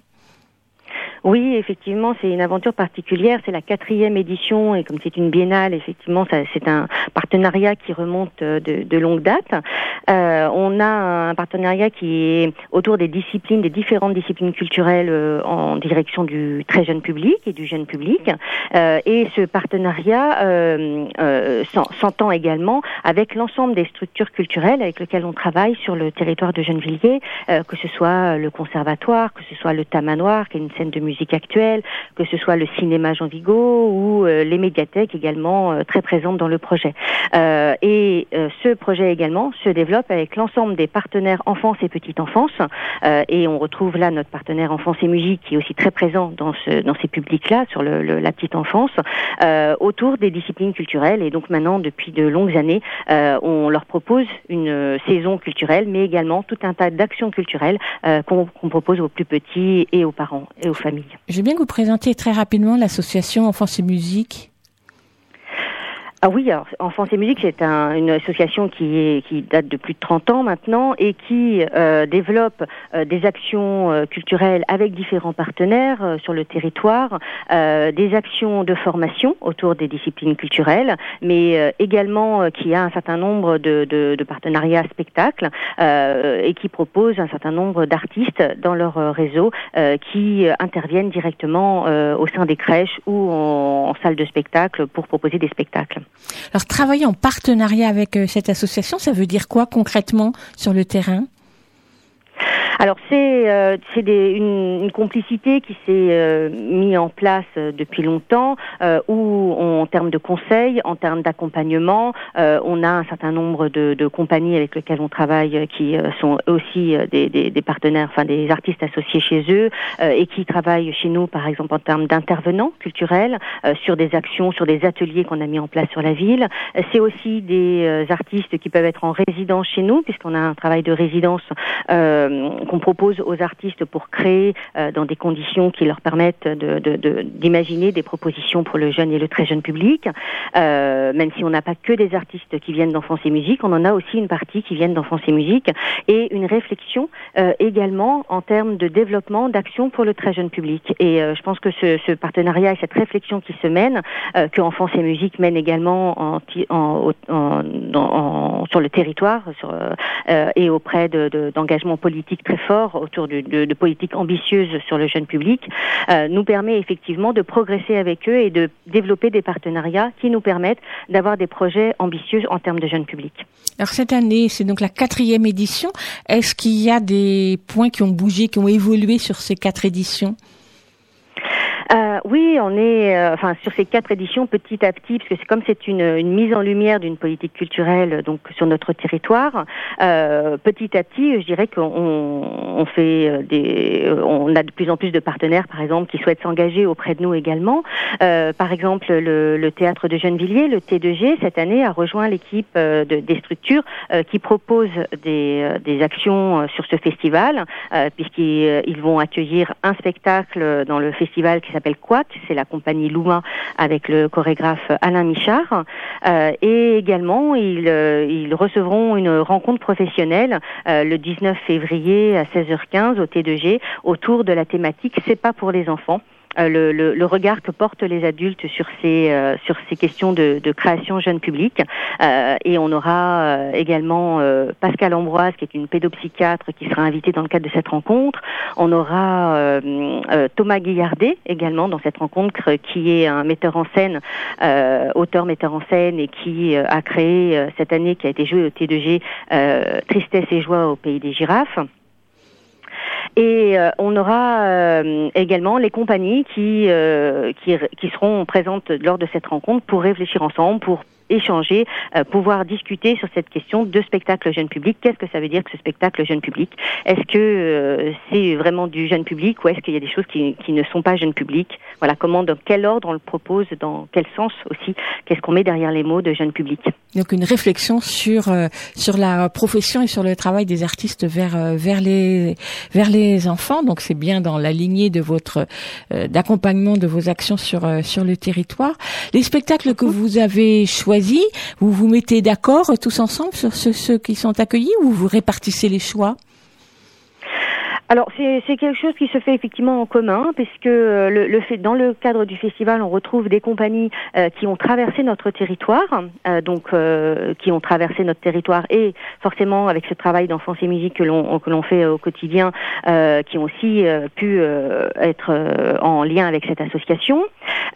Oui, effectivement, c'est une aventure particulière. C'est la quatrième édition et comme c'est une biennale, effectivement, c'est un partenariat qui remonte euh, de, de longue date. Euh, on a un partenariat qui est autour des disciplines, des différentes disciplines culturelles euh, en direction du très jeune public et du jeune public. Euh, et ce partenariat euh, euh, s'entend également avec l'ensemble des structures culturelles avec lesquelles on travaille sur le territoire de Gennevilliers, que ce soit le conservatoire, que ce soit le Tamanoir, qui est une scène de musique musique actuelle, que ce soit le cinéma Jean Vigo ou euh, les médiathèques également euh, très présentes dans le projet. Euh, et ce projet également se développe avec l'ensemble des partenaires enfance et petite enfance. et on retrouve là notre partenaire enfance et musique qui est aussi très présent dans, ce, dans ces publics-là, sur le, la petite enfance, autour des disciplines culturelles. Et donc maintenant, depuis de longues années, on leur propose une saison culturelle, mais également tout un tas d'actions culturelles qu'on propose aux plus petits et aux parents et aux familles. Je veux bien vous présentiez très rapidement l'association Enfance et Musique. Ah oui, alors Enfance et Musique, c'est un, une association qui, date de plus de 30 ans maintenant et qui euh, développe euh, des actions euh, culturelles avec différents partenaires sur le territoire, des actions de formation autour des disciplines culturelles, mais également qui a un certain nombre de, de, de partenariats spectacles et qui propose un certain nombre d'artistes dans leur réseau qui interviennent directement au sein des crèches ou en salle de spectacle pour proposer des spectacles. Alors travailler en partenariat avec euh, cette association, ça veut dire quoi concrètement sur le terrain? Alors c'est euh, une, une, complicité qui s'est euh, mise en place euh, depuis longtemps, euh, où en termes de conseils, en termes d'accompagnement, euh, on a un certain nombre de, de, compagnies avec lesquelles on travaille qui sont aussi des, des, des, partenaires, enfin des artistes associés chez eux et qui travaillent chez nous, par exemple en termes d'intervenants culturels sur des actions, sur des ateliers qu'on a mis en place sur la ville. c'est aussi des artistes qui peuvent être en résidence chez nous, puisqu'on a un travail de résidence qu'on propose aux artistes pour créer euh, dans des conditions qui leur permettent d'imaginer de, de, des propositions pour le jeune et le très jeune public. Euh, même si on n'a pas que des artistes qui viennent d'enfance et musique, on en a aussi une partie qui viennent d'enfance et musique et une réflexion euh, également en termes de développement d'actions pour le très jeune public. Et euh, je pense que ce, ce, partenariat et cette réflexion qui se mène, euh, que Enfance et musique mène également en, en, en, sur le territoire sur, euh, et auprès d'engagements de, politiques très forts autour de, politiques ambitieuses sur le jeune public, euh, nous permet effectivement de progresser avec eux et de développer des partenariats qui nous permettent d'avoir des projets ambitieux en termes de jeunes publics. Alors cette année, c'est donc la quatrième édition. Est-ce qu'il y a des points qui ont bougé, qui ont évolué sur ces quatre éditions? Euh, oui, on est, euh, enfin, sur ces quatre éditions, petit à petit, parce que c'est comme c'est une, mise en lumière d'une politique culturelle, donc sur notre territoire. Euh, petit à petit, je dirais qu'on on fait euh, des, on a de plus en plus de partenaires, par exemple, qui souhaitent s'engager auprès de nous également. par exemple, le, théâtre de Gennevilliers, le T2G, cette année a rejoint l'équipe de, des structures qui proposent des, actions sur ce festival, puisqu'ils vont accueillir un spectacle dans le festival s'appelle Quack, c'est la compagnie Louma avec le chorégraphe Alain Michard. Euh, et également, ils, euh, ils, recevront une rencontre professionnelle euh, le 19 février à 16h15 au T2G autour de la thématique C'est pas pour les enfants. Euh, le, le, le, regard que portent les adultes sur ces euh, sur ces questions de, de création jeune public euh, et on aura euh, également euh, Pascal Ambroise qui est une pédopsychiatre qui sera invitée dans le cadre de cette rencontre. On aura Thomas Guillardet également dans cette rencontre qui est un metteur en scène auteur metteur en scène et qui a créé cette année qui a été joué au T2G Tristesse et joie au pays des girafes et euh, on aura euh, également les compagnies qui, euh, qui, qui seront présentes lors de cette rencontre pour réfléchir ensemble, pour échanger, euh, pouvoir discuter sur cette question de spectacle jeune public. Qu'est-ce que ça veut dire que ce spectacle jeune public? Est-ce que euh, c'est vraiment du jeune public ou est-ce qu'il y a des choses qui, qui ne sont pas jeune public? Voilà, comment, dans quel ordre on le propose, dans quel sens aussi, qu'est-ce qu'on met derrière les mots de jeune public? Donc une réflexion sur euh, sur la profession et sur le travail des artistes vers euh, vers les vers les enfants. Donc c'est bien dans la lignée de votre euh, d'accompagnement de vos actions sur euh, sur le territoire. Les spectacles que vous avez choisis, vous vous mettez d'accord tous ensemble sur ceux, qui sont accueillis ou vous répartissez les choix? Alors c'est quelque chose qui se fait effectivement en commun, puisque euh, le, le fait dans le cadre du festival, on retrouve des compagnies euh, qui ont traversé notre territoire, euh, donc qui ont traversé notre territoire et forcément avec ce travail d'enfance et musique que l'on que l'on fait au quotidien, qui ont aussi pu être en lien avec cette association.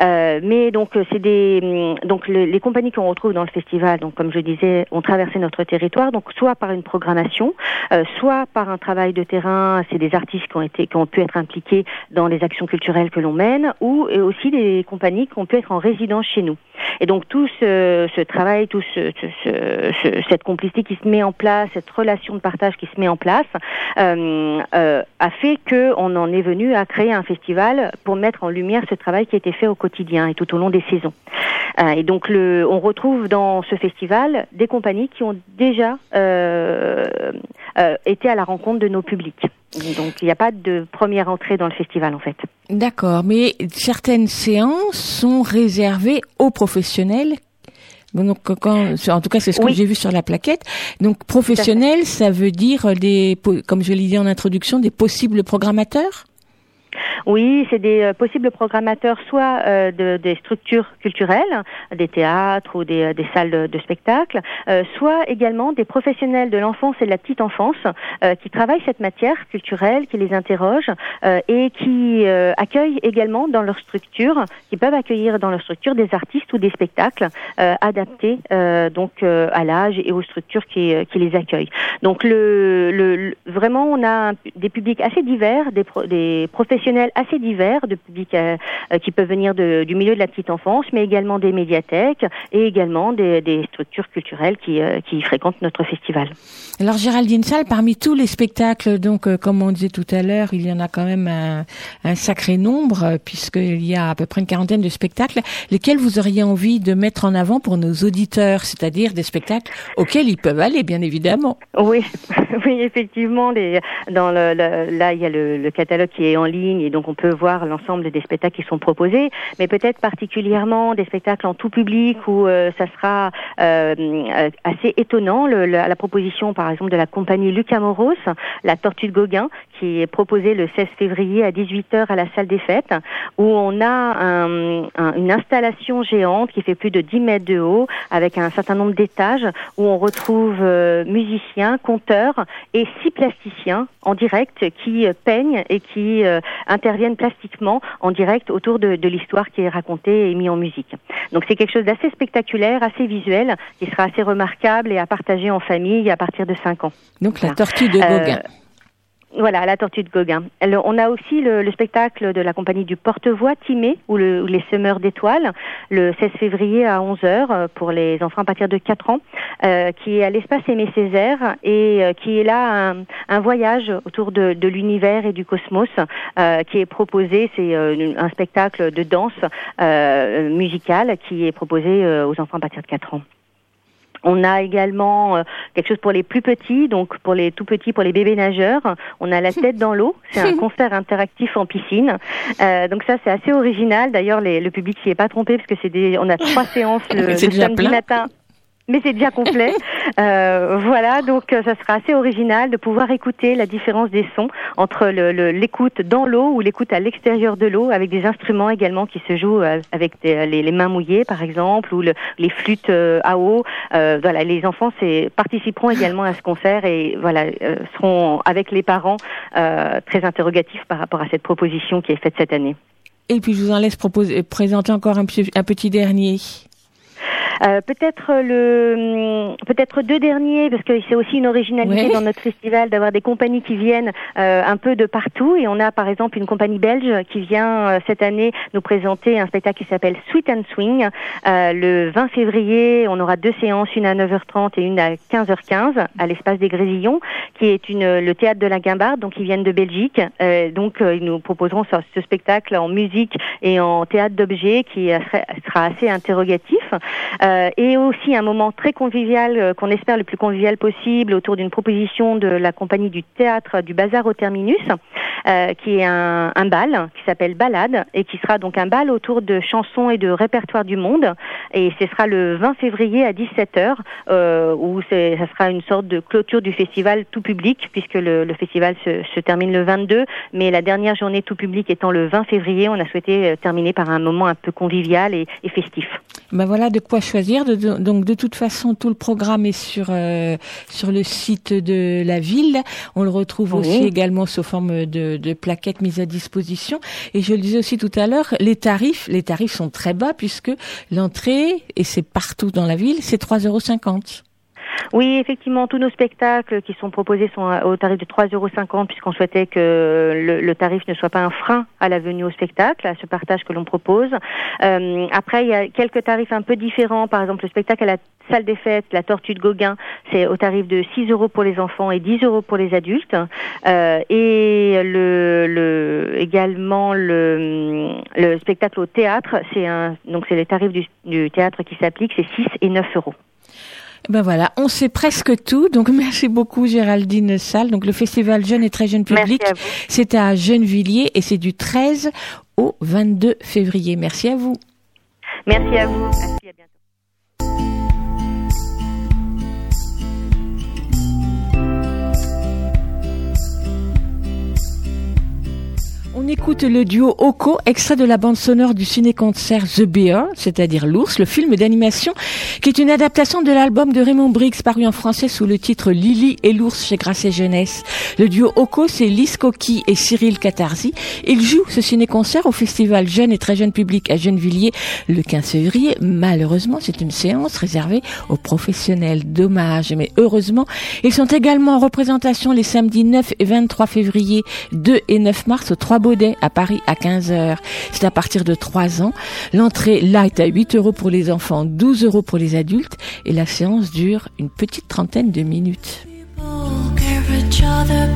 Euh, mais donc euh, c'est des hum, donc le- les compagnies qu'on retrouve dans le festival, donc comme je disais, ont traversé notre territoire, donc soit par une programmation, euh, soit par un travail de terrain, c'est des artistes qui ont été qui ont pu être impliqués dans les actions culturelles que l'on mène, ou et aussi des compagnies qui ont pu être en résidence chez nous. Et donc tout ce, ce travail, tout ce, ce- ce- ce- cette complicité qui se met en place, cette relation de partage qui se met en place, euh, euh, a fait que on en est venu à créer un festival pour mettre en lumière ce travail qui été fait au quotidien et tout au long des saisons. Euh, et donc le, on retrouve dans ce festival des compagnies qui ont déjà euh, euh, été à la rencontre de nos publics. Donc il n'y a pas de première entrée dans le festival en fait. D'accord, mais certaines séances sont réservées aux professionnels. Donc, quand, en tout cas, c'est ce que Oui. j'ai vu sur la plaquette. Donc, professionnel, ça veut dire des, comme je l'ai dit en introduction, des possibles programmateurs? Oui, c'est des euh, possibles programmateurs, soit euh, de, des structures culturelles, des théâtres ou des, euh, des salles de, de spectacle, euh, soit également des professionnels de l'enfance et de la petite enfance euh, qui travaillent cette matière culturelle, qui les interrogent et qui accueillent également dans leur structure, qui peuvent accueillir dans leur structure des artistes ou des spectacles adaptés donc à l'âge et aux structures qui, qui les accueillent. Donc le, le, le- vraiment on a des publics assez divers, des, pro- des professionnels assez divers, de publics euh, euh, qui peuvent venir de- du milieu de la petite enfance, mais également des médiathèques et également des, des structures culturelles qui, euh, qui fréquentent notre festival. Alors, Géraldine Salle, parmi tous les spectacles, donc, euh, comme on disait tout à l'heure, il y en a quand même un, un sacré nombre, puisqu'il y a à peu près une quarantaine de spectacles, lesquels vous auriez envie de mettre en avant pour nos auditeurs, c'est-à-dire des spectacles auxquels ils peuvent aller, bien évidemment. Oui, oui, effectivement. Les, dans le, le- là, il y a le, le catalogue qui est en ligne et donc on peut voir l'ensemble des spectacles qui sont proposés, mais peut-être particulièrement des spectacles en tout public où euh, ça sera euh, euh, assez étonnant. Le, la, la proposition, par exemple, de la compagnie Lucas Moros, La Tortue de Gauguin, qui est proposée le 16 février à 18h à la salle des fêtes, où on a un- un- une installation géante qui fait plus de 10 mètres de haut, avec un certain nombre d'étages, où on retrouve euh, musiciens, conteurs et six plasticiens en direct qui euh, peignent et qui euh, interviennent plastiquement en direct autour de, de l'histoire qui est racontée et mise en musique. Donc c'est quelque chose d'assez spectaculaire, assez visuel, qui sera assez remarquable et à partager en famille à partir de 5 ans. Donc, la tortue de Euh, Gauguin. Voilà, la tortue de Gauguin. Alors, on a aussi le, le spectacle de la compagnie du Porte-Voix Timé, ou, le, ou les Semeurs d'étoiles, le 16 février à 11h pour les enfants à partir de 4 ans, euh, qui est à l'espace Aimé Césaire et euh, qui est là un, un voyage autour de, de l'univers et du cosmos euh, qui est proposé. C'est euh, un spectacle de danse euh, musicale qui est proposé euh, aux enfants à partir de 4 ans. On a également euh, quelque chose pour les plus petits, donc pour les tout petits, pour les bébés nageurs. On a la tête dans l'eau. C'est un concert interactif en piscine. Euh, donc ça, c'est assez original. D'ailleurs, les- le public s'y est pas trompé parce que c'est des, on a trois séances le, samedi plein. matin. Mais c'est déjà complet. Euh, voilà, donc euh, ça sera assez original de pouvoir écouter la différence des sons entre le- le- l'écoute dans l'eau ou l'écoute à l'extérieur de l'eau, avec des instruments également qui se jouent euh, avec des- les, les mains mouillées, par exemple, ou le- les flûtes euh, à eau. Euh, voilà, les enfants participeront également à ce concert et voilà euh, seront avec les parents euh, très interrogatifs par rapport à cette proposition qui est faite cette année. Et puis, je vous en laisse proposer, présenter encore un, un petit dernier. Euh, peut-être le, hum, peut-être deux derniers parce que c'est aussi une originalité Ouais. dans notre festival d'avoir des compagnies qui viennent euh, un peu de partout et on a par exemple une compagnie belge qui vient euh, cette année nous présenter un spectacle qui s'appelle Sweet and Swing. Euh, le 20 février, on aura deux séances, une à 9h30 et une à 15h15 à l'espace des Grésillons, qui est une le théâtre de la Guimbarde, donc ils viennent de Belgique. Euh, donc ils nous proposeront ce, ce spectacle en musique et en théâtre d'objets qui sera assez interrogatif. Euh, et aussi un moment très convivial euh, qu'on espère le plus convivial possible autour d'une proposition de la compagnie du théâtre du Bazar au Terminus, euh, qui est un, bal qui s'appelle Balade et qui sera donc un bal autour de chansons et de répertoire du monde. Et ce sera le 20 février à 17h euh, où ça sera une sorte de clôture du festival tout public puisque le, festival se, termine le 22, mais la dernière journée tout public étant le 20 février, on a souhaité terminer par un moment un peu convivial et festif. Ben voilà de quoi choisir. De- de- donc de toute façon, tout le programme est sur euh, sur le site de la ville. On le retrouve Oui. aussi également sous forme de, de plaquettes mises à disposition. Et je le disais aussi tout à l'heure, les tarifs, les tarifs sont très bas puisque l'entrée et c'est partout dans la ville, c'est 3,50 euros. Oui, effectivement, tous nos spectacles qui sont proposés sont au tarif de 3,50 euros puisqu'on souhaitait que le, le tarif ne soit pas un frein à la venue au spectacle, à ce partage que l'on propose. Euh, après, il y a quelques tarifs un peu différents. Par exemple, le spectacle à la salle des fêtes, la Tortue de Gauguin, c'est au tarif de 6 euros pour les enfants et 10 euros pour les adultes. Euh, et le, le également le, le spectacle au théâtre, c'est un donc c'est les tarifs du, du théâtre qui s'appliquent, c'est 6 et 9 euros. Ben voilà, on sait presque tout. Donc merci beaucoup Géraldine Salle. Donc le festival Jeune et très jeune public, c'est à Gennevilliers et c'est du 13 au 22 février. Merci à vous. Merci à vous. Merci, à bientôt. On écoute le duo Oko, extrait de la bande sonore du ciné-concert The Bear, c'est-à-dire l'ours, le film d'animation, qui est une adaptation de l'album de Raymond Briggs paru en français sous le titre Lily et l'ours chez Grasset Jeunesse. Le duo Oko, c'est Lise Coqui et Cyril Catarzi. Ils jouent ce ciné-concert au festival Jeune et très jeune public à Gennevilliers le 15 février. Malheureusement, c'est une séance réservée aux professionnels. Dommage, mais heureusement, ils sont également en représentation les samedis 9 et 23 février, 2 et 9 mars au 3 Baudet à Paris à 15h. C'est à partir de 3 ans. L'entrée là est à 8 euros pour les enfants, 12 euros pour les adultes et la séance dure une petite trentaine de minutes. each other,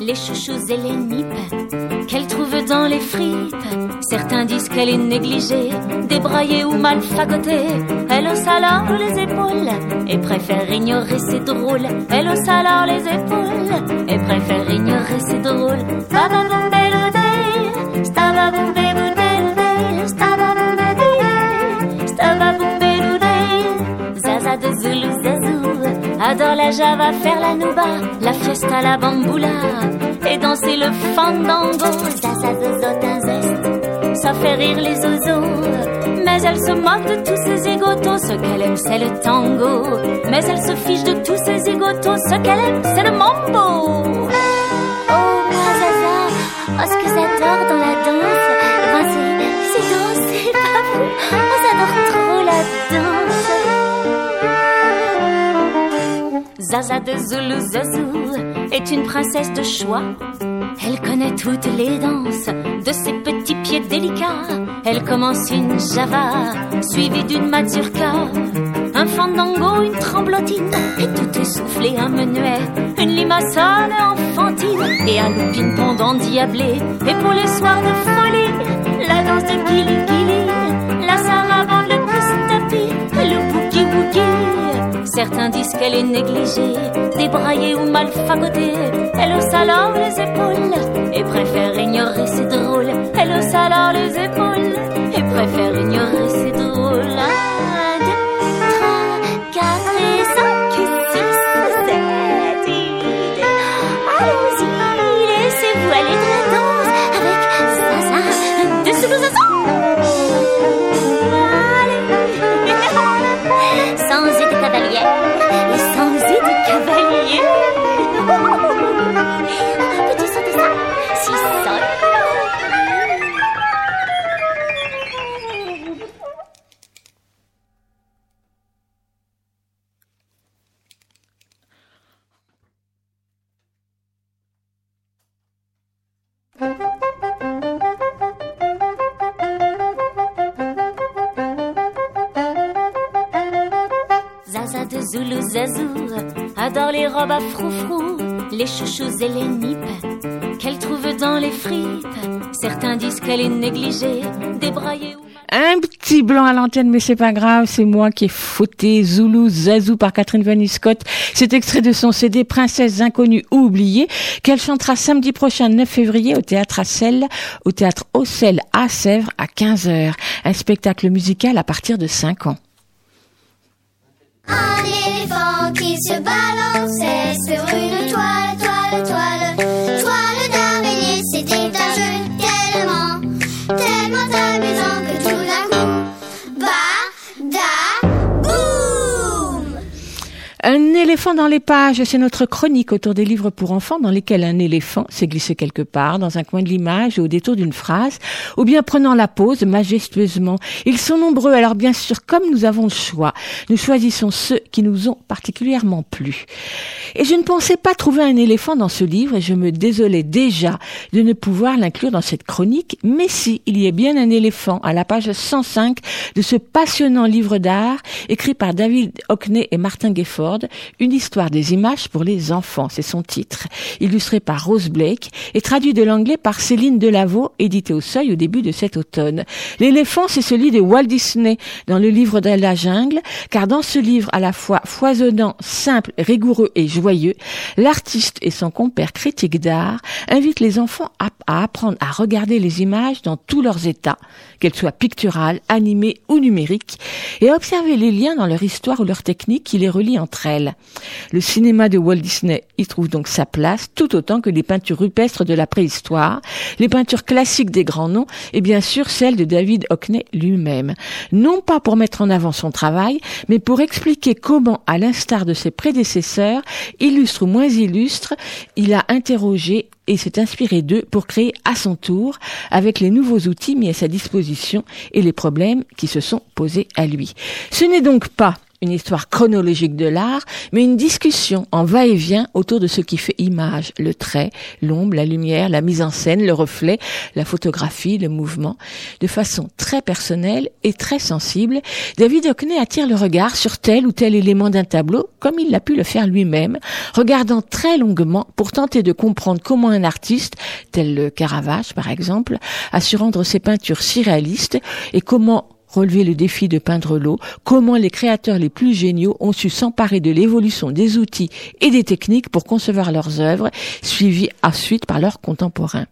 les chouchous et les nippes qu'elle trouve dans les fripes. Certains disent qu'elle est négligée, débraillée ou mal fagotée. Elle hausse alors les épaules et préfère ignorer ses drôles. Elle hausse alors les épaules et préfère ignorer ses drôles. Zazou adore la java, faire la nouba, la fiesta, la bamboula et danser le fandango. Un zeste, ça fait rire les oiseaux. Mais elle se moque de tous ces égotos, ce qu'elle aime c'est le tango. Mais elle se fiche de tous ces égotos, ce qu'elle aime c'est le mambo. Zaza de Zoulou Zazou est une princesse de choix. Elle connaît toutes les danses de ses petits pieds délicats. Elle commence une java suivie d'une mazurka, un fandango, une tremblotine et tout essoufflé un menuet, une limaçonne enfantine et un loupine pendant diablé. Et pour les soirs de folie, la danse de Gili Gili, Certains disent qu'elle est négligée, débraillée ou mal fagotée. Elle hausse alors les épaules et préfère ignorer ses drôles. Elle hausse alors les épaules et préfère ignorer à froufrou, les chouchous et les nippes qu'elle trouve dans les fripes. Certains disent qu'elle est négligée, Un petit blanc à l'antenne, mais c'est pas grave, c'est moi qui ai fauté Zoulou Zazou par Catherine Vanny Scott. C'est extrait de son CD Princesse inconnue ou oubliée qu'elle chantera samedi prochain 9 février au théâtre à au théâtre à Sèvres à 15h. Un spectacle musical à partir de 5 ans. Un éléphant qui se balançait sur une toile, toile, toile, Un éléphant dans les pages, c'est notre chronique autour des livres pour enfants dans lesquels un éléphant s'est glissé quelque part, dans un coin de l'image ou au détour d'une phrase, ou bien prenant la pause majestueusement. Ils sont nombreux, alors bien sûr, comme nous avons le choix, nous choisissons ceux qui nous ont particulièrement plu. Et je ne pensais pas trouver un éléphant dans ce livre et je me désolais déjà de ne pouvoir l'inclure dans cette chronique, mais si, il y a bien un éléphant à la page 105 de ce passionnant livre d'art écrit par David Hockney et Martin Une histoire des images pour les enfants, c'est son titre, illustré par Rose Blake et traduit de l'anglais par Céline Delaveau, édité au seuil au début de cet automne. L'éléphant, c'est celui de Walt Disney dans le livre de la jungle, car dans ce livre à la fois foisonnant, simple, rigoureux et joyeux, l'artiste et son compère critique d'art invitent les enfants à, à apprendre à regarder les images dans tous leurs états, qu'elles soient picturales, animées ou numériques, et à observer les liens dans leur histoire ou leur technique qui les relient entre Le cinéma de Walt Disney y trouve donc sa place, tout autant que les peintures rupestres de la préhistoire, les peintures classiques des grands noms, et bien sûr celles de David Hockney lui-même. Non pas pour mettre en avant son travail, mais pour expliquer comment, à l'instar de ses prédécesseurs, illustre ou moins illustre, il a interrogé et s'est inspiré d'eux pour créer à son tour, avec les nouveaux outils mis à sa disposition et les problèmes qui se sont posés à lui. Ce n'est donc pas une histoire chronologique de l'art, mais une discussion en va-et-vient autour de ce qui fait image, le trait, l'ombre, la lumière, la mise en scène, le reflet, la photographie, le mouvement. De façon très personnelle et très sensible, David Hockney attire le regard sur tel ou tel élément d'un tableau, comme il l'a pu le faire lui-même, regardant très longuement pour tenter de comprendre comment un artiste, tel le Caravage par exemple, a su rendre ses peintures si réalistes et comment relever le défi de peindre l'eau, comment les créateurs les plus géniaux ont su s'emparer de l'évolution des outils et des techniques pour concevoir leurs œuvres, suivies ensuite par leurs contemporains.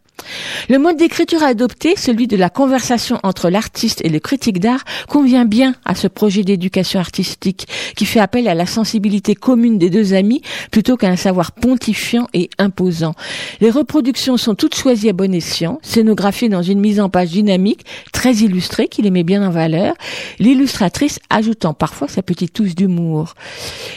Le mode d'écriture adopté, celui de la conversation entre l'artiste et le critique d'art, convient bien à ce projet d'éducation artistique qui fait appel à la sensibilité commune des deux amis plutôt qu'à un savoir pontifiant et imposant. Les reproductions sont toutes choisies à bon escient, scénographiées dans une mise en page dynamique, très illustrée qui les met bien en valeur, l'illustratrice ajoutant parfois sa petite touche d'humour.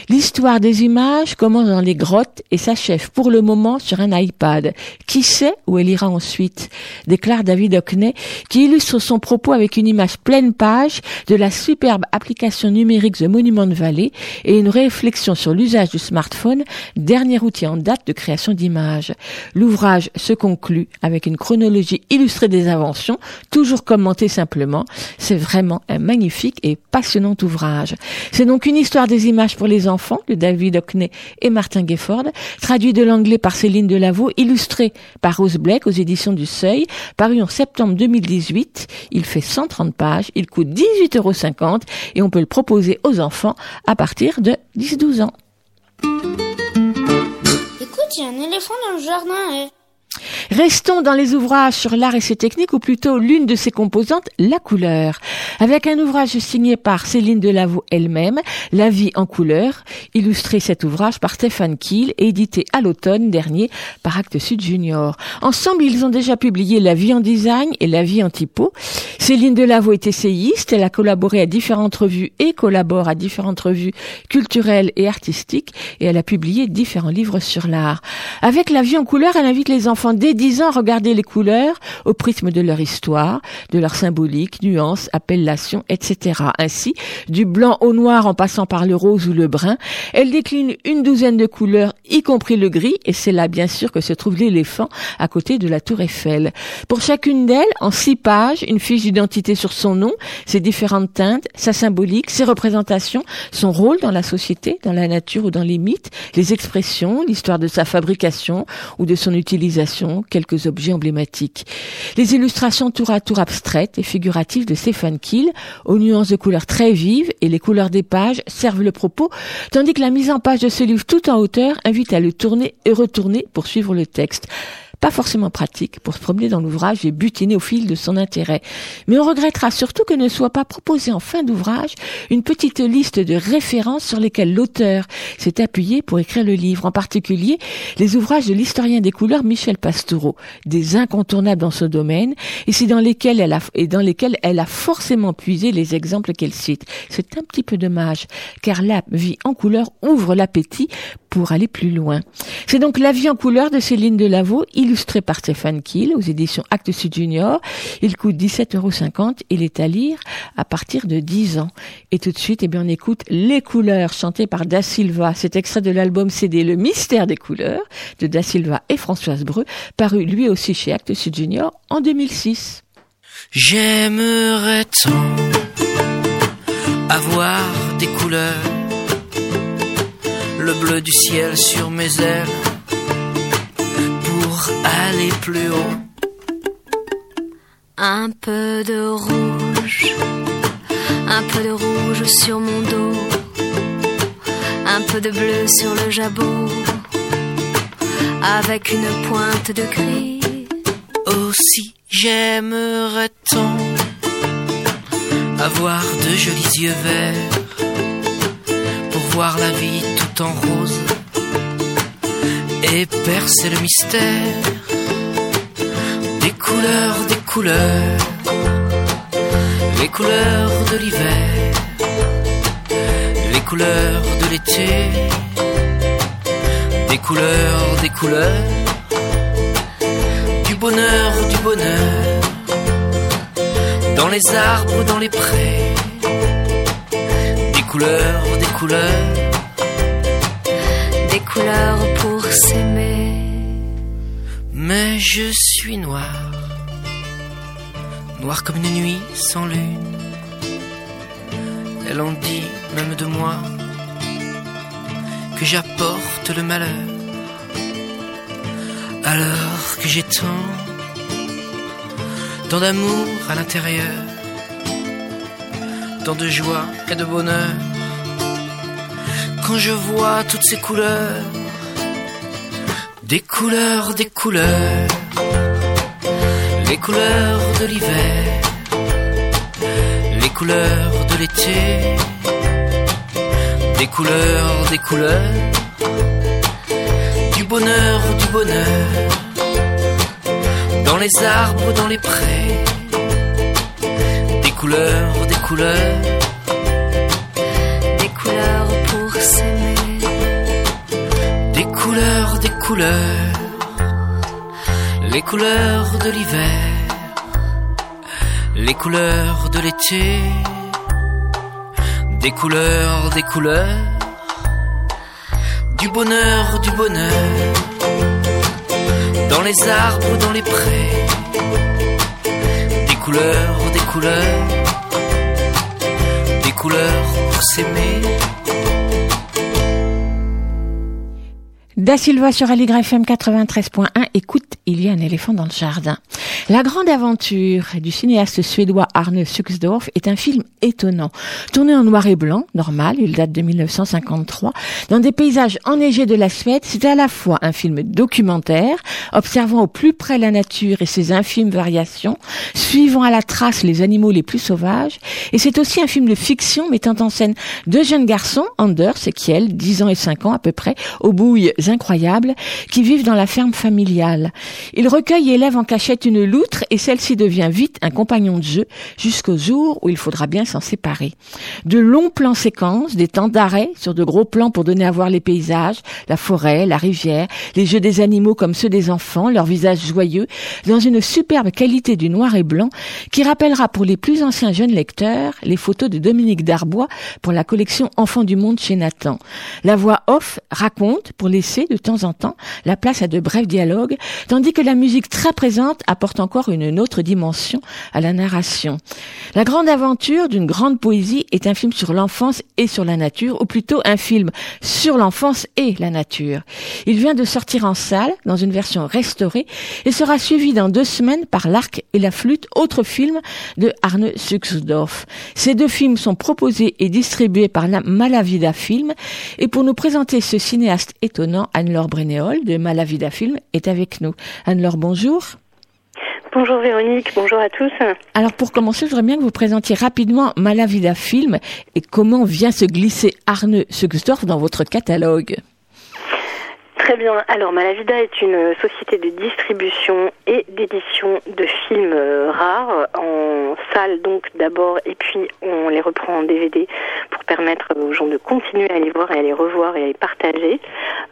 L'histoire des images commence dans les grottes et s'achève pour le moment sur un iPad. Qui sait où elle ira ensuite, déclare David Hockney, qui illustre son propos avec une image pleine page de la superbe application numérique The Monument Valley et une réflexion sur l'usage du smartphone, dernier outil en date de création d'images. L'ouvrage se conclut avec une chronologie illustrée des inventions, toujours commentée simplement. C'est vraiment un magnifique et passionnant ouvrage. C'est donc une histoire des images pour les enfants de David Hockney et Martin Gifford, traduit de l'anglais par Céline Delavaux, illustré par Rose Blake éditions du Seuil, paru en septembre 2018. Il fait 130 pages, il coûte 18,50 euros et on peut le proposer aux enfants à partir de 10-12 ans. Écoute, il y a un éléphant dans le jardin. eh. Restons dans les ouvrages sur l'art et ses techniques, ou plutôt l'une de ses composantes, la couleur. Avec un ouvrage signé par Céline Delavaux elle-même, La vie en couleur, illustré cet ouvrage par Stéphane Kiel édité à l'automne dernier par Actes Sud Junior. Ensemble, ils ont déjà publié La vie en design et La vie en typo. Céline Delavaux est essayiste, elle a collaboré à différentes revues et collabore à différentes revues culturelles et artistiques et elle a publié différents livres sur l'art. Avec La vie en couleur, elle invite les enfants dès 10 ans à regarder les couleurs au prisme de leur histoire, de leur symbolique, nuances, appellations, etc. Ainsi, du blanc au noir en passant par le rose ou le brun, elle décline une douzaine de couleurs, y compris le gris, et c'est là bien sûr que se trouve l'éléphant à côté de la tour Eiffel. Pour chacune d'elles, en six pages, une fiche d'identité sur son nom, ses différentes teintes, sa symbolique, ses représentations, son rôle dans la société, dans la nature ou dans les mythes, les expressions, l'histoire de sa fabrication ou de son utilisation, quelques objets emblématiques. Les illustrations tour à tour abstraites et figuratives de Stéphane Kiel, aux nuances de couleurs très vives et les couleurs des pages servent le propos, tandis que la mise en page de ce livre tout en hauteur invite à le tourner et retourner pour suivre le texte pas forcément pratique pour se promener dans l'ouvrage et butiner au fil de son intérêt. Mais on regrettera surtout que ne soit pas proposé en fin d'ouvrage une petite liste de références sur lesquelles l'auteur s'est appuyé pour écrire le livre, en particulier les ouvrages de l'historien des couleurs Michel Pastoureau, des incontournables dans ce domaine, et c'est dans lesquels elle a, dans lesquels elle a forcément puisé les exemples qu'elle cite. C'est un petit peu dommage, car la vie en couleur ouvre l'appétit pour aller plus loin. C'est donc La vie en couleur de Céline Delavaux, illustré par Stéphane Kiel aux éditions Actes Sud Junior. Il coûte 17,50 euros. Il est à lire à partir de 10 ans. Et tout de suite, eh bien, on écoute Les couleurs chantées par Da Silva. C'est extrait de l'album CD Le mystère des couleurs de Da Silva et Françoise Breu, paru lui aussi chez Actes Sud Junior en 2006. J'aimerais tant avoir des couleurs, le bleu du ciel sur mes ailes, pour aller plus haut. Un peu de rouge, un peu de rouge sur mon dos, un peu de bleu sur le jabot, avec une pointe de gris. Aussi j'aimerais tant avoir de jolis yeux verts voir la vie tout en rose. Et percer le mystère des couleurs, des couleurs, les couleurs de l'hiver, les couleurs de l'été, des couleurs, des couleurs, du bonheur, du bonheur, dans les arbres, dans les prés, couleurs, des couleurs, des couleurs pour s'aimer. mais je suis noir, noir comme une nuit sans lune. Elle en dit même de moi que j'apporte le malheur, alors que j'ai tant, tant d'amour à l'intérieur, tant de joie et de bonheur. Quand je vois toutes ces couleurs, des couleurs, des couleurs, les couleurs de l'hiver, les couleurs de l'été, des couleurs, des couleurs, du bonheur, du bonheur, dans les arbres, dans les prés, des couleurs, couleurs, des couleurs pour s'aimer, des couleurs, des couleurs, les couleurs de l'hiver, les couleurs de l'été, des couleurs, des couleurs, du bonheur, du bonheur, dans les arbres, dans les prés, des couleurs, des couleurs, pour s'aimer. Da Silva sur Aligre FM 93.1. Écoute, il y a un éléphant dans le jardin. La grande aventure du cinéaste suédois Arne Suxdorf est un film étonnant. Tourné en noir et blanc, normal, il date de 1953, dans des paysages enneigés de la Suède, c'est à la fois un film documentaire, observant au plus près la nature et ses infimes variations, suivant à la trace les animaux les plus sauvages, et c'est aussi un film de fiction mettant en scène deux jeunes garçons, Anders et Kiel, 10 ans et 5 ans à peu près, aux bouilles incroyables, qui vivent dans la ferme familiale. Ils recueillent et élèvent en cachette une loutre et celle-ci devient vite un compagnon de jeu jusqu'au jour où il faudra bien s'en séparer. De longs plans séquences, des temps d'arrêt sur de gros plans pour donner à voir les paysages, la forêt, la rivière, les jeux des animaux comme ceux des enfants, leurs visages joyeux, dans une superbe qualité du noir et blanc qui rappellera pour les plus anciens jeunes lecteurs les photos de Dominique Darbois pour la collection Enfants du monde chez Nathan. La voix off raconte pour laisser de temps en temps la place à de brefs dialogues, tandis que la musique très présente apporte encore une autre dimension à la narration. La grande aventure d'une grande poésie est un film sur l'enfance et sur la nature, ou plutôt un film sur l'enfance et la nature. Il vient de sortir en salle dans une version restaurée et sera suivi dans deux semaines par L'Arc et la Flûte, autre film de Arne Suxdorf. Ces deux films sont proposés et distribués par la Malavida Film et pour nous présenter ce cinéaste étonnant, Anne-Laure Brenéol de Malavida Film est avec nous. Anne-Laure, bonjour. Bonjour Véronique, bonjour à tous. Alors pour commencer, je voudrais bien que vous présentiez rapidement Malavida Film et comment vient se glisser Arne Suxdorf dans votre catalogue. Très bien. Alors, Malavida est une société de distribution et d'édition de films euh, rares en salle, donc d'abord, et puis on les reprend en DVD pour permettre aux gens de continuer à les voir et à les revoir et à les partager.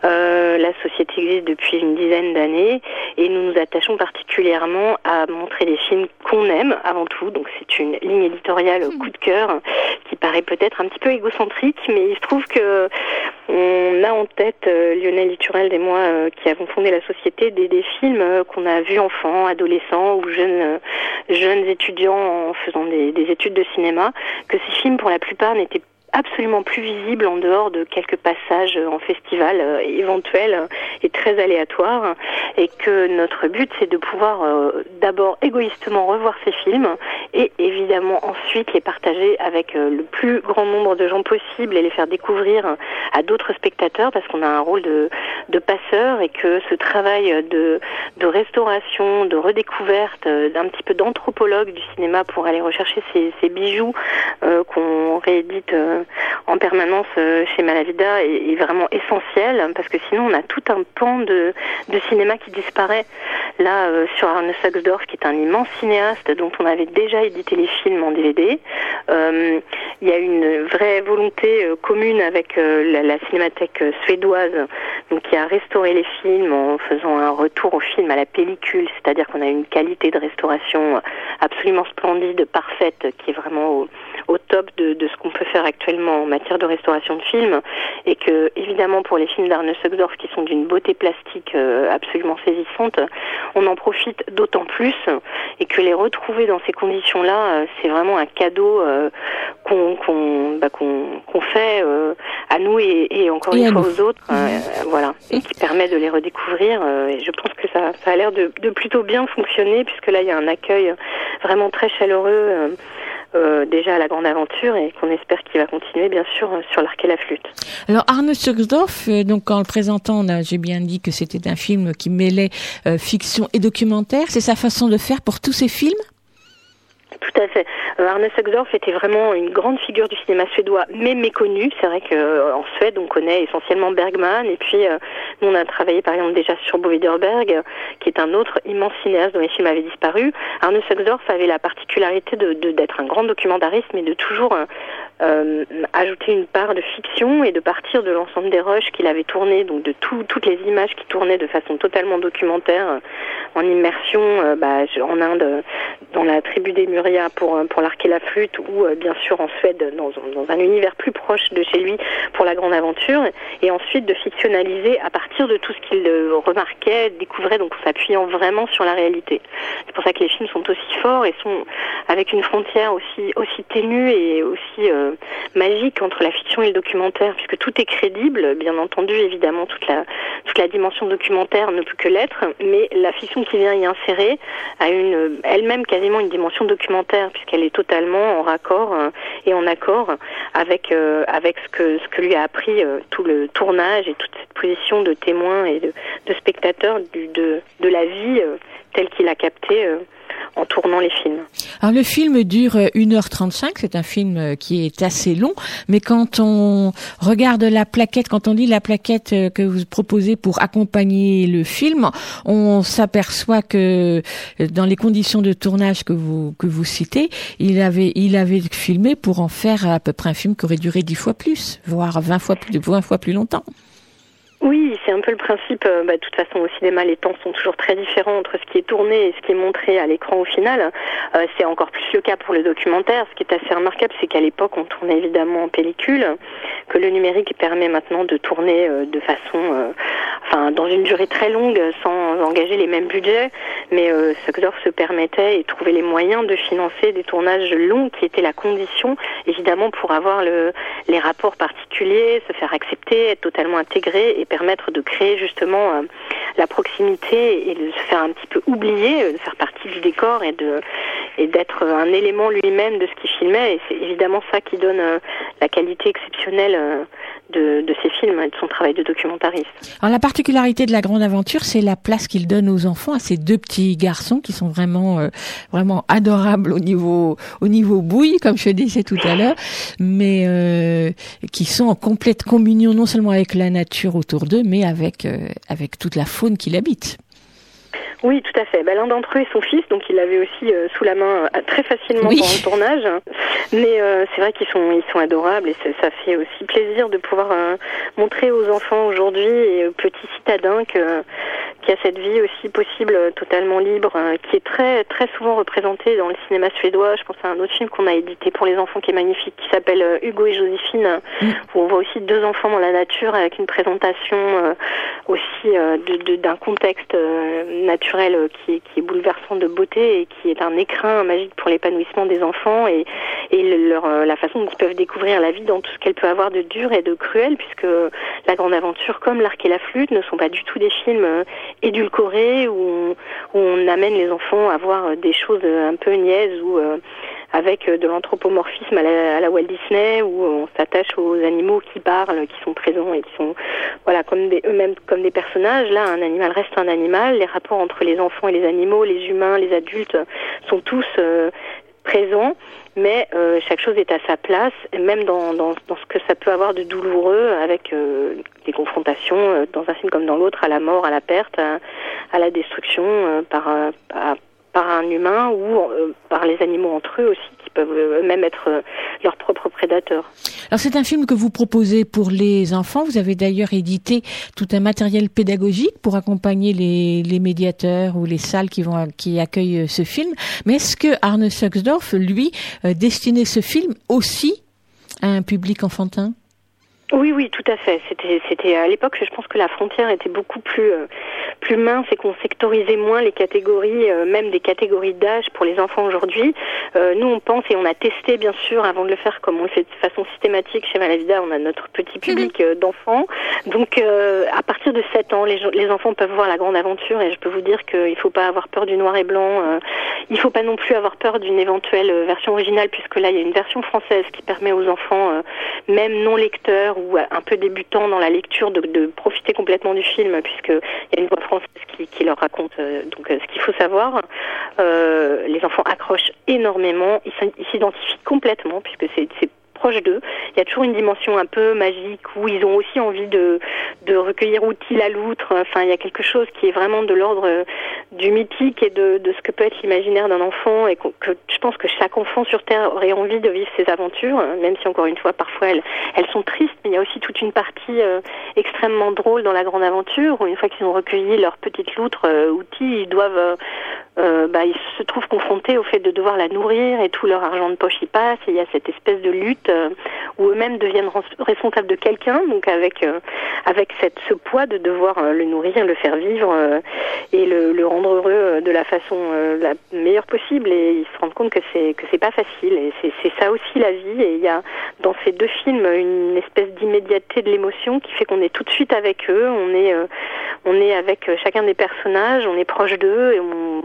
Euh, la société existe depuis une dizaine d'années et nous nous attachons particulièrement à montrer des films qu'on aime avant tout. Donc, c'est une ligne éditoriale coup de cœur qui paraît peut-être un petit peu égocentrique, mais il se trouve que on a en tête euh, Lionel Liturel et moi euh, qui avons fondé la société des, films euh, qu'on a vus enfants, adolescents ou jeunes jeunes étudiants en faisant des, des études de cinéma, que ces films pour la plupart n'étaient absolument plus visibles en dehors de quelques passages en festival euh, éventuels et très aléatoires et que notre but c'est de pouvoir euh, d'abord égoïstement revoir ces films et évidemment ensuite les partager avec euh, le plus grand nombre de gens possible et les faire découvrir à d'autres spectateurs parce qu'on a un rôle de, passeur et que ce travail de, restauration, de redécouverte, euh, d'un petit peu d'anthropologue du cinéma pour aller rechercher ces, bijoux euh, qu'on réédite euh, en permanence euh, chez Malavida est, vraiment essentiel parce que sinon on a tout un pan de, cinéma qui disparaît. là euh, sur Arne Saxdorf, qui est un immense cinéaste dont on avait déjà édité les films en DVD. Euh, il y a une vraie volonté euh, commune avec euh, la, cinémathèque euh, suédoise, donc qui a restauré les films en faisant un retour au film à la pellicule, c'est-à-dire qu'on a une qualité de restauration absolument splendide, parfaite, qui est vraiment au, top de ce qu'on peut faire actuellement en matière de restauration de films, et que évidemment pour les films d'Arne Suxdorf qui sont d'une beauté plastique euh, absolument saisissante, on en profite d'autant plus, et que les retrouver dans ces conditions-là, euh, c'est vraiment un cadeau euh, qu'on qu'on bah, qu'on qu'on fait à nous et, et encore Et une fois nous. aux autres, voilà, et qui permet de les redécouvrir. et je pense que ça, ça a l'air de, de plutôt bien fonctionner, puisque là il y a un accueil vraiment très chaleureux. Euh, déjà à la grande aventure et qu'on espère qu'il va continuer bien sûr euh, sur l'arc et la flûte. Alors Arne Suxdorf, euh, donc en le présentant, j'ai bien dit que c'était un film qui mêlait euh, fiction et documentaire. C'est sa façon de faire pour tous ses films? Tout à fait. Euh, Arne était vraiment une grande figure du cinéma suédois, mais méconnu. C'est vrai qu'en Suède, on connaît essentiellement Bergman, et puis euh, nous, on a travaillé par exemple déjà sur Bo Widerberg, euh, qui est un autre immense cinéaste dont les films avaient disparu. Arne Saxdorf avait la particularité de d'être un grand documentariste, mais de toujours euh, euh, ajouter une part de fiction et de partir de l'ensemble des rushs qu'il avait tournés, donc de tout- toutes les images qui tournaient de façon totalement documentaire, euh, en immersion euh, bah, en Inde, dans la tribu des Muria pour, pour l'arc et la flûte, ou bien sûr en Suède, dans, dans un univers plus proche de chez lui pour la grande aventure, et ensuite de fictionnaliser à partir de tout ce qu'il remarquait, découvrait, donc en s'appuyant vraiment sur la réalité. C'est pour ça que les films sont aussi forts et sont avec une frontière aussi, aussi ténue et aussi magique entre la fiction et le documentaire, puisque tout est crédible, bien entendu, évidemment, toute la, toute la dimension documentaire ne peut que l'être, mais la fiction qui vient y insérer a une, elle-même quasiment une dimension documentaire, puisqu'elle est totalement en raccord euh, et en accord avec, euh, avec ce, que, ce que lui a appris euh, tout le tournage et toute cette position de témoin et de, spectateur du, de, de la vie euh, telle qu'il a capté euh, en tournant les films. Alors le film dure euh, 1h35, c'est un film euh, qui est assez long, mais quand on regarde la plaquette, quand on lit la plaquette euh, que vous proposez pour accompagner le film, on s'aperçoit que euh, dans les conditions de tournage que vous que vous citez, il avait il avait filmé pour en faire à peu près un film qui aurait duré 10 fois plus, voire 20 fois plus 20 fois plus longtemps. Oui, c'est un peu le principe. euh, bah, de toute façon, au cinéma, les temps sont toujours très différents entre ce qui est tourné et ce qui est montré à l'écran au final. Euh, c'est encore plus le cas pour le documentaire. Ce qui est assez remarquable, c'est qu'à l'époque, on tournait évidemment en pellicule, que le numérique permet maintenant de tourner euh, de façon, euh, enfin, dans une durée très longue, sans engager les mêmes budgets. Mais euh, Suxdorf se permettait et trouvait les moyens de financer des tournages longs, qui étaient la condition, évidemment, pour avoir le, les rapports particuliers, se faire accepter, être totalement intégré permettre de créer justement euh, la proximité et de se faire un petit peu oublier, euh, de faire partie du décor et de et d'être un élément lui-même de ce qu'il filmait. Et c'est évidemment ça qui donne euh, la qualité exceptionnelle de, de ses films et de son travail de documentariste. Alors la particularité de la grande aventure, c'est la place qu'il donne aux enfants, à ces deux petits garçons qui sont vraiment vraiment adorables au niveau au niveau bouille, comme je disais tout à l'heure, mais qui sont en complète communion non seulement avec la nature autour mais avec euh, avec toute la faune qui l'habite. Oui, tout à fait. Ben, L'un d'entre eux est son fils, donc il l'avait aussi euh, sous la main euh, très facilement Oui. pendant le tournage. Mais euh, c'est vrai qu'ils sont, ils sont adorables et ça fait aussi plaisir de pouvoir euh, montrer aux enfants aujourd'hui et aux petits citadins que qu'il y a cette vie aussi possible, totalement libre, qui est très très souvent représentée dans le cinéma suédois. Je pense à un autre film qu'on a édité pour les enfants qui est magnifique, qui s'appelle Hugo et Joséphine, où on voit aussi deux enfants dans la nature avec une présentation aussi de- de- d'un contexte naturel euh, qui, est, bouleversant de beauté et qui est un écrin magique pour l'épanouissement des enfants et, euh, la façon dont ils peuvent découvrir la vie dans tout ce qu'elle peut avoir de dur et de cruel, puisque La Grande Aventure, comme L'Arc et la Flûte, ne sont pas du tout des films euh, édulcorés où on, où on amène les enfants à voir des choses un peu niaises ou avec euh, de l'anthropomorphisme à la, à la Walt Disney où on s'attache aux animaux qui parlent, qui sont présents et qui sont voilà comme des, eux-mêmes comme des personnages. Là, un animal reste un animal. Les rapports entre les enfants et les animaux, les humains, les adultes sont tous euh, présents, mais euh, chaque chose est à sa place, même dans, dans, dans ce que ça peut avoir de douloureux avec euh, des confrontations euh, dans un film comme dans l'autre, à la mort, à la perte, à, à la destruction euh, par, euh, par un humain ou euh, par les animaux entre eux aussi, qui peuvent euh, eux-mêmes être euh, leurs propres prédateurs. Alors c'est un film que vous proposez pour les enfants. Vous avez d'ailleurs édité tout un matériel pédagogique pour accompagner les, les médiateurs ou les salles qui vont qui accueillent ce film. Mais est-ce que Arne Suxdorf, lui, destinait ce film aussi à un public enfantin? Oui, oui, tout à fait. C'était, c'était à l'époque, je pense que la frontière était beaucoup plus, euh, plus mince et qu'on sectorisait moins les catégories, euh, même des catégories d'âge pour les enfants aujourd'hui. Euh, nous, on pense et on a testé, bien sûr, avant de le faire, comme on le fait de façon systématique chez Malavida, on a notre petit public euh, d'enfants. Donc, à partir de 7 ans, les, enfants peuvent voir la grande aventure et je peux vous dire qu'il ne faut pas avoir peur du noir et blanc. il ne faut pas non plus avoir peur d'une éventuelle version originale, puisque là, il y a une version française qui permet aux enfants, même non lecteurs ou un peu débutants dans la lecture, de, profiter complètement du film, puisqu'il y a une voix française qui, leur raconte euh, donc euh, ce qu'il faut savoir. Euh, les enfants accrochent énormément, ils s'identifient complètement, puisque c'est proche. Il y a toujours une dimension un peu magique où ils ont aussi envie de, recueillir outil la loutre. Enfin, il y a quelque chose qui est vraiment de l'ordre euh, du mythique et de, ce que peut être l'imaginaire d'un enfant et que je pense que chaque enfant sur Terre aurait envie de vivre ces aventures, hein, même si encore une fois, parfois elles, elles sont tristes, mais il y a aussi toute une partie euh, extrêmement drôle dans la grande aventure où une fois qu'ils ont recueilli leur petite loutre euh, outil, ils doivent euh, euh, bah, ils se trouvent confrontés au fait de devoir la nourrir et tout leur argent de poche y passe. Et il y a cette espèce de lutte euh, où eux-mêmes deviennent res- responsables de quelqu'un, donc avec euh, avec cette, ce poids de devoir euh, le nourrir, le faire vivre euh, et le, le rendre heureux de la façon la meilleure possible. Et ils se rendent compte que c'est que c'est pas facile. Et c'est ça aussi la vie. Et il y a dans ces deux films une espèce d'immédiateté de l'émotion qui fait qu'on est tout de suite avec eux. On est on est avec chacun des personnages, on est proche d'eux et on,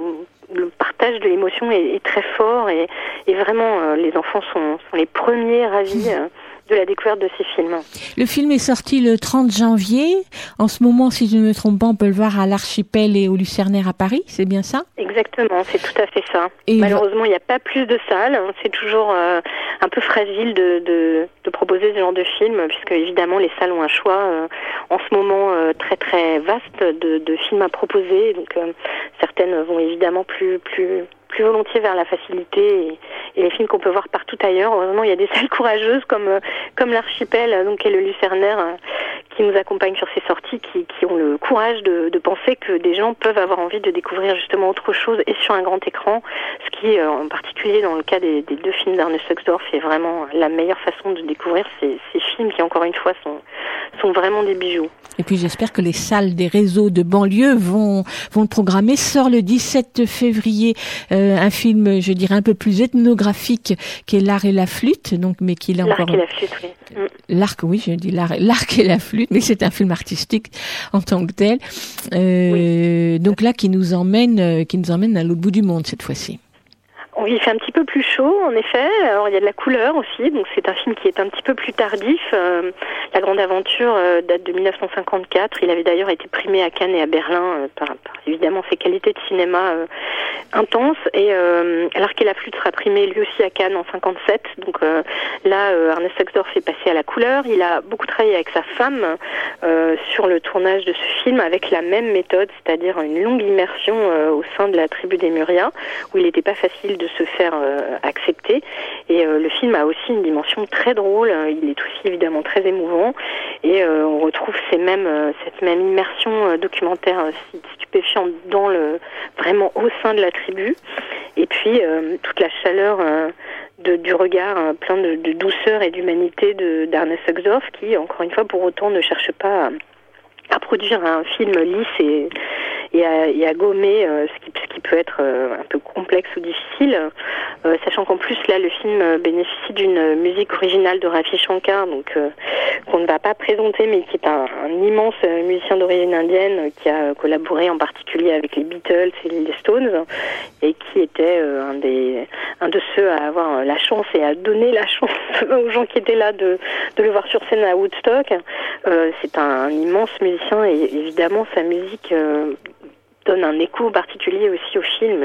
le partage de l'émotion est, est très fort et, et vraiment euh, les enfants sont, sont les premiers ravis euh, de la découverte de ces films. Le film est sorti le 30 janvier. En ce moment, si je ne me trompe pas, on peut le voir à l'Archipel et au Lucernaire à Paris, c'est bien ça? Exactement, c'est tout à fait ça. Et Malheureusement, il n'y a pas plus de salles. hein. C'est toujours euh, un peu fragile de, de, de proposer ce genre de film, puisque évidemment les salles ont un choix euh, en ce moment euh, très très vaste de, de films à proposer. Donc euh, certaines vont évidemment plus plus plus volontiers vers la facilité et, les films qu'on peut voir partout ailleurs. Heureusement, il y a des salles courageuses comme euh, comme l'archipel, donc et le Lucernaire, euh, qui nous accompagnent sur ces sorties, qui, qui ont le courage de, de penser que des gens peuvent avoir envie de découvrir justement autre chose et sur un grand écran, ce qui, euh, en particulier dans le cas des, des deux films d'Arne Suxdorf, est vraiment la meilleure façon de découvrir ces, ces films qui, encore une fois, sont, sont vraiment des bijoux. Et puis j'espère que les salles des réseaux de banlieue vont vont le programmer. Sort le 17 février euh, un film, je dirais un peu plus ethnographique, qui est l'art et la flûte, donc mais qui est là L'arc encore et la flûte, oui. L'arc, oui, je dis l'art, l'arc et la flûte, mais c'est un film artistique en tant que tel. Euh, Donc là, qui nous emmène, euh, qui nous emmène à l'autre bout du monde cette fois-ci. Il fait un petit peu plus chaud, en effet. Alors, il y a de la couleur aussi, donc c'est un film qui est un petit peu plus tardif. Euh, la Grande Aventure euh, date de 1954. Il avait d'ailleurs été primé à Cannes et à Berlin euh, par, par, évidemment ses qualités de cinéma intenses. Et L'Arc et la Flûte sera primé lui aussi à Cannes en 57. Donc là, Ernest Suxdorf est passé à la couleur. Il a beaucoup travaillé avec sa femme sur le tournage de ce film avec la même méthode, c'est-à-dire une longue immersion au sein de la tribu des Murias, où il n'était pas facile de se faire euh, accepter. Et euh, le film a aussi une dimension très drôle. Il est aussi évidemment très émouvant. Et euh, on retrouve ces mêmes, cette même immersion documentaire stupéfiante dans le, vraiment au sein de la tribu. Et puis toute la chaleur de, du regard plein de, de douceur et d'humanité de Suxdorf, qui encore une fois pour autant ne cherche pas à, à produire un film lisse et et à, gommer euh, ce, qui, peut être euh, un peu complexe ou difficile, euh, sachant qu'en plus là le film bénéficie d'une musique originale de Rafi Shankar, donc qu'on ne va pas présenter, mais qui est un, immense musicien d'origine indienne qui a collaboré en particulier avec les Beatles et les Stones, et qui était un des un de ceux à avoir la chance et à donner la chance aux gens qui étaient là de, de le voir sur scène à Woodstock. C'est un immense musicien et évidemment sa musique euh, donne un écho particulier aussi au film,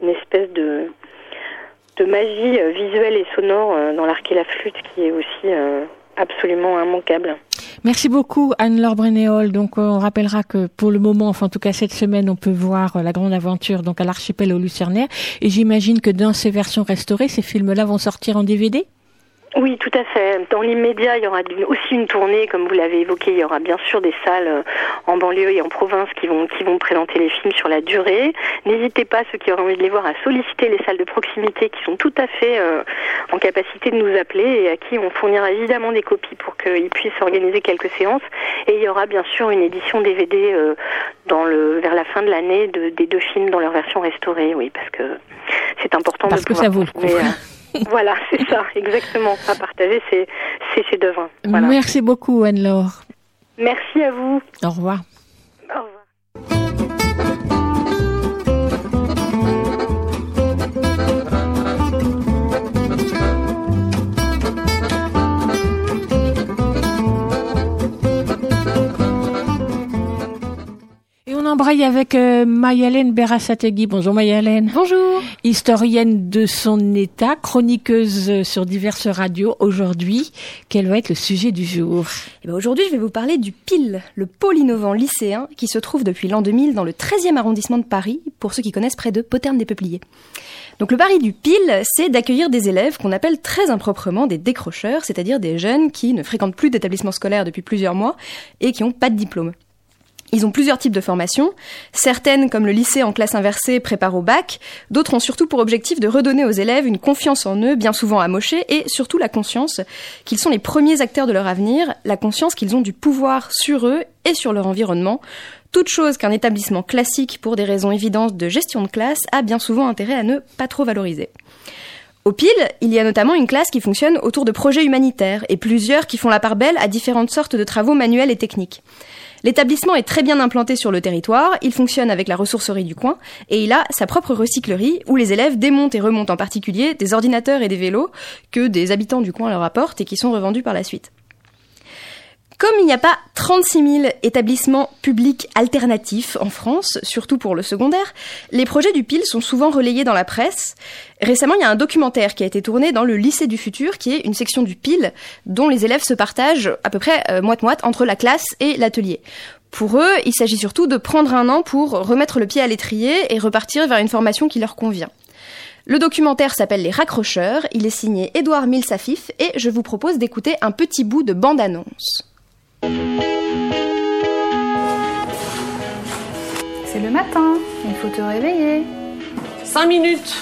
une espèce de de magie euh, visuelle et sonore euh, dans l'arc et la flûte qui est aussi euh, absolument immanquable. Merci beaucoup Anne-Laure Brenéol. Donc euh, on rappellera que pour le moment, enfin en tout cas cette semaine, on peut voir euh, la grande aventure donc à l'archipel au Lucernaire. Et j'imagine que dans ces versions restaurées, ces films-là vont sortir en DVD. Oui, tout à fait. Dans l'immédiat, il y aura aussi une tournée, comme vous l'avez évoqué. Il y aura bien sûr des salles euh, en banlieue et en province qui vont qui vont présenter les films sur la durée. N'hésitez pas, ceux qui auraient envie de les voir, à solliciter les salles de proximité qui sont tout à fait euh, en capacité de nous appeler et à qui on fournira évidemment des copies pour qu'ils puissent organiser quelques séances. Et il y aura bien sûr une édition DVD euh, dans le vers la fin de l'année de, des deux films dans leur version restaurée. Oui, parce que c'est important Parce de que pouvoir ça vaut le coup. voilà, c'est ça, exactement. À partager ces, ces chefs-d'œuvre. Voilà. Merci beaucoup Anne-Laure. Merci à vous. Au revoir. Au revoir. Embraye avec euh, Mayalène Berasategui. Bonjour Mayalène. Bonjour. Historienne de son état, chroniqueuse euh, sur diverses radios. Aujourd'hui, quel va être le sujet du jour? Eh ben, Aujourd'hui, je vais vous parler du PIL, le pôle innovant lycéen, qui se trouve depuis l'an 2000 dans le 13e arrondissement de Paris, pour ceux qui connaissent près de Poterne des Peupliers. Donc le pari du PIL, c'est d'accueillir des élèves qu'on appelle très improprement des décrocheurs, c'est-à-dire des jeunes qui ne fréquentent plus d'établissement scolaire depuis plusieurs mois et qui n'ont pas de diplôme. Ils ont plusieurs types de formations. Certaines, comme le lycée en classe inversée, préparent au bac. D'autres ont surtout pour objectif de redonner aux élèves une confiance en eux, bien souvent amochée, et surtout la conscience qu'ils sont les premiers acteurs de leur avenir, la conscience qu'ils ont du pouvoir sur eux et sur leur environnement. Toute chose qu'un établissement classique, pour des raisons évidentes de gestion de classe, a bien souvent intérêt à ne pas trop valoriser. Au PIL, il y a notamment une classe qui fonctionne autour de projets humanitaires et plusieurs qui font la part belle à différentes sortes de travaux manuels et techniques. L'établissement est très bien implanté sur le territoire, il fonctionne avec la ressourcerie du coin, et il a sa propre recyclerie où les élèves démontent et remontent en particulier des ordinateurs et des vélos que des habitants du coin leur apportent et qui sont revendus par la suite. Comme il n'y a pas 36 000 établissements publics alternatifs en France, surtout pour le secondaire, les projets du PIL sont souvent relayés dans la presse. Récemment, il y a un documentaire qui a été tourné dans le lycée du futur, qui est une section du PIL dont les élèves se partagent à peu près euh, moite-moite entre la classe et l'atelier. Pour eux, il s'agit surtout de prendre un an pour remettre le pied à l'étrier et repartir vers une formation qui leur convient. Le documentaire s'appelle Les Raccrocheurs, il est signé Édouard Milsafif et je vous propose d'écouter un petit bout de bande-annonce. C'est le matin, il faut te réveiller. 5 minutes.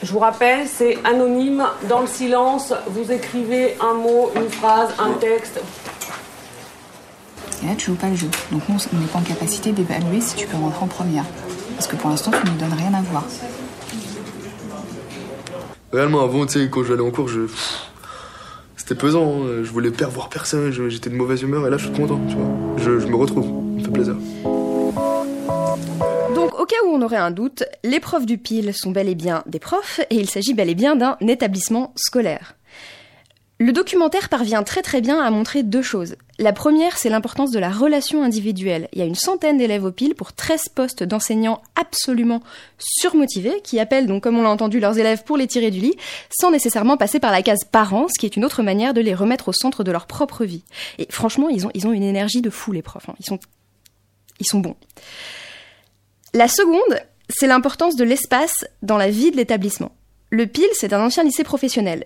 Je vous rappelle, c'est anonyme. Dans le silence, vous écrivez un mot, une phrase, un texte. Et là, tu joues pas le jeu. Donc, nous, on n'est pas en capacité d'évaluer si tu peux rentrer en première. Parce que pour l'instant, tu ne nous donnes rien à voir. Réellement, avant, tu sais, quand aller en cours, je. C'était pesant, hein. je voulais pas voir personne, j'étais de mauvaise humeur et là, je suis content, tu vois. Je, je me retrouve, ça me fait plaisir. Donc, au cas où on aurait un doute, les profs du PIL sont bel et bien des profs et il s'agit bel et bien d'un établissement scolaire. Le documentaire parvient très très bien à montrer deux choses. La première, c'est l'importance de la relation individuelle. Il y a une centaine d'élèves au PIL pour 13 postes d'enseignants absolument surmotivés qui appellent donc, comme on l'a entendu, leurs élèves pour les tirer du lit sans nécessairement passer par la case parents, ce qui est une autre manière de les remettre au centre de leur propre vie. Et franchement, ils ont, ils ont une énergie de fou, les profs. hein. Ils sont, ils sont bons. La seconde, c'est l'importance de l'espace dans la vie de l'établissement. Le PIL, c'est un ancien lycée professionnel.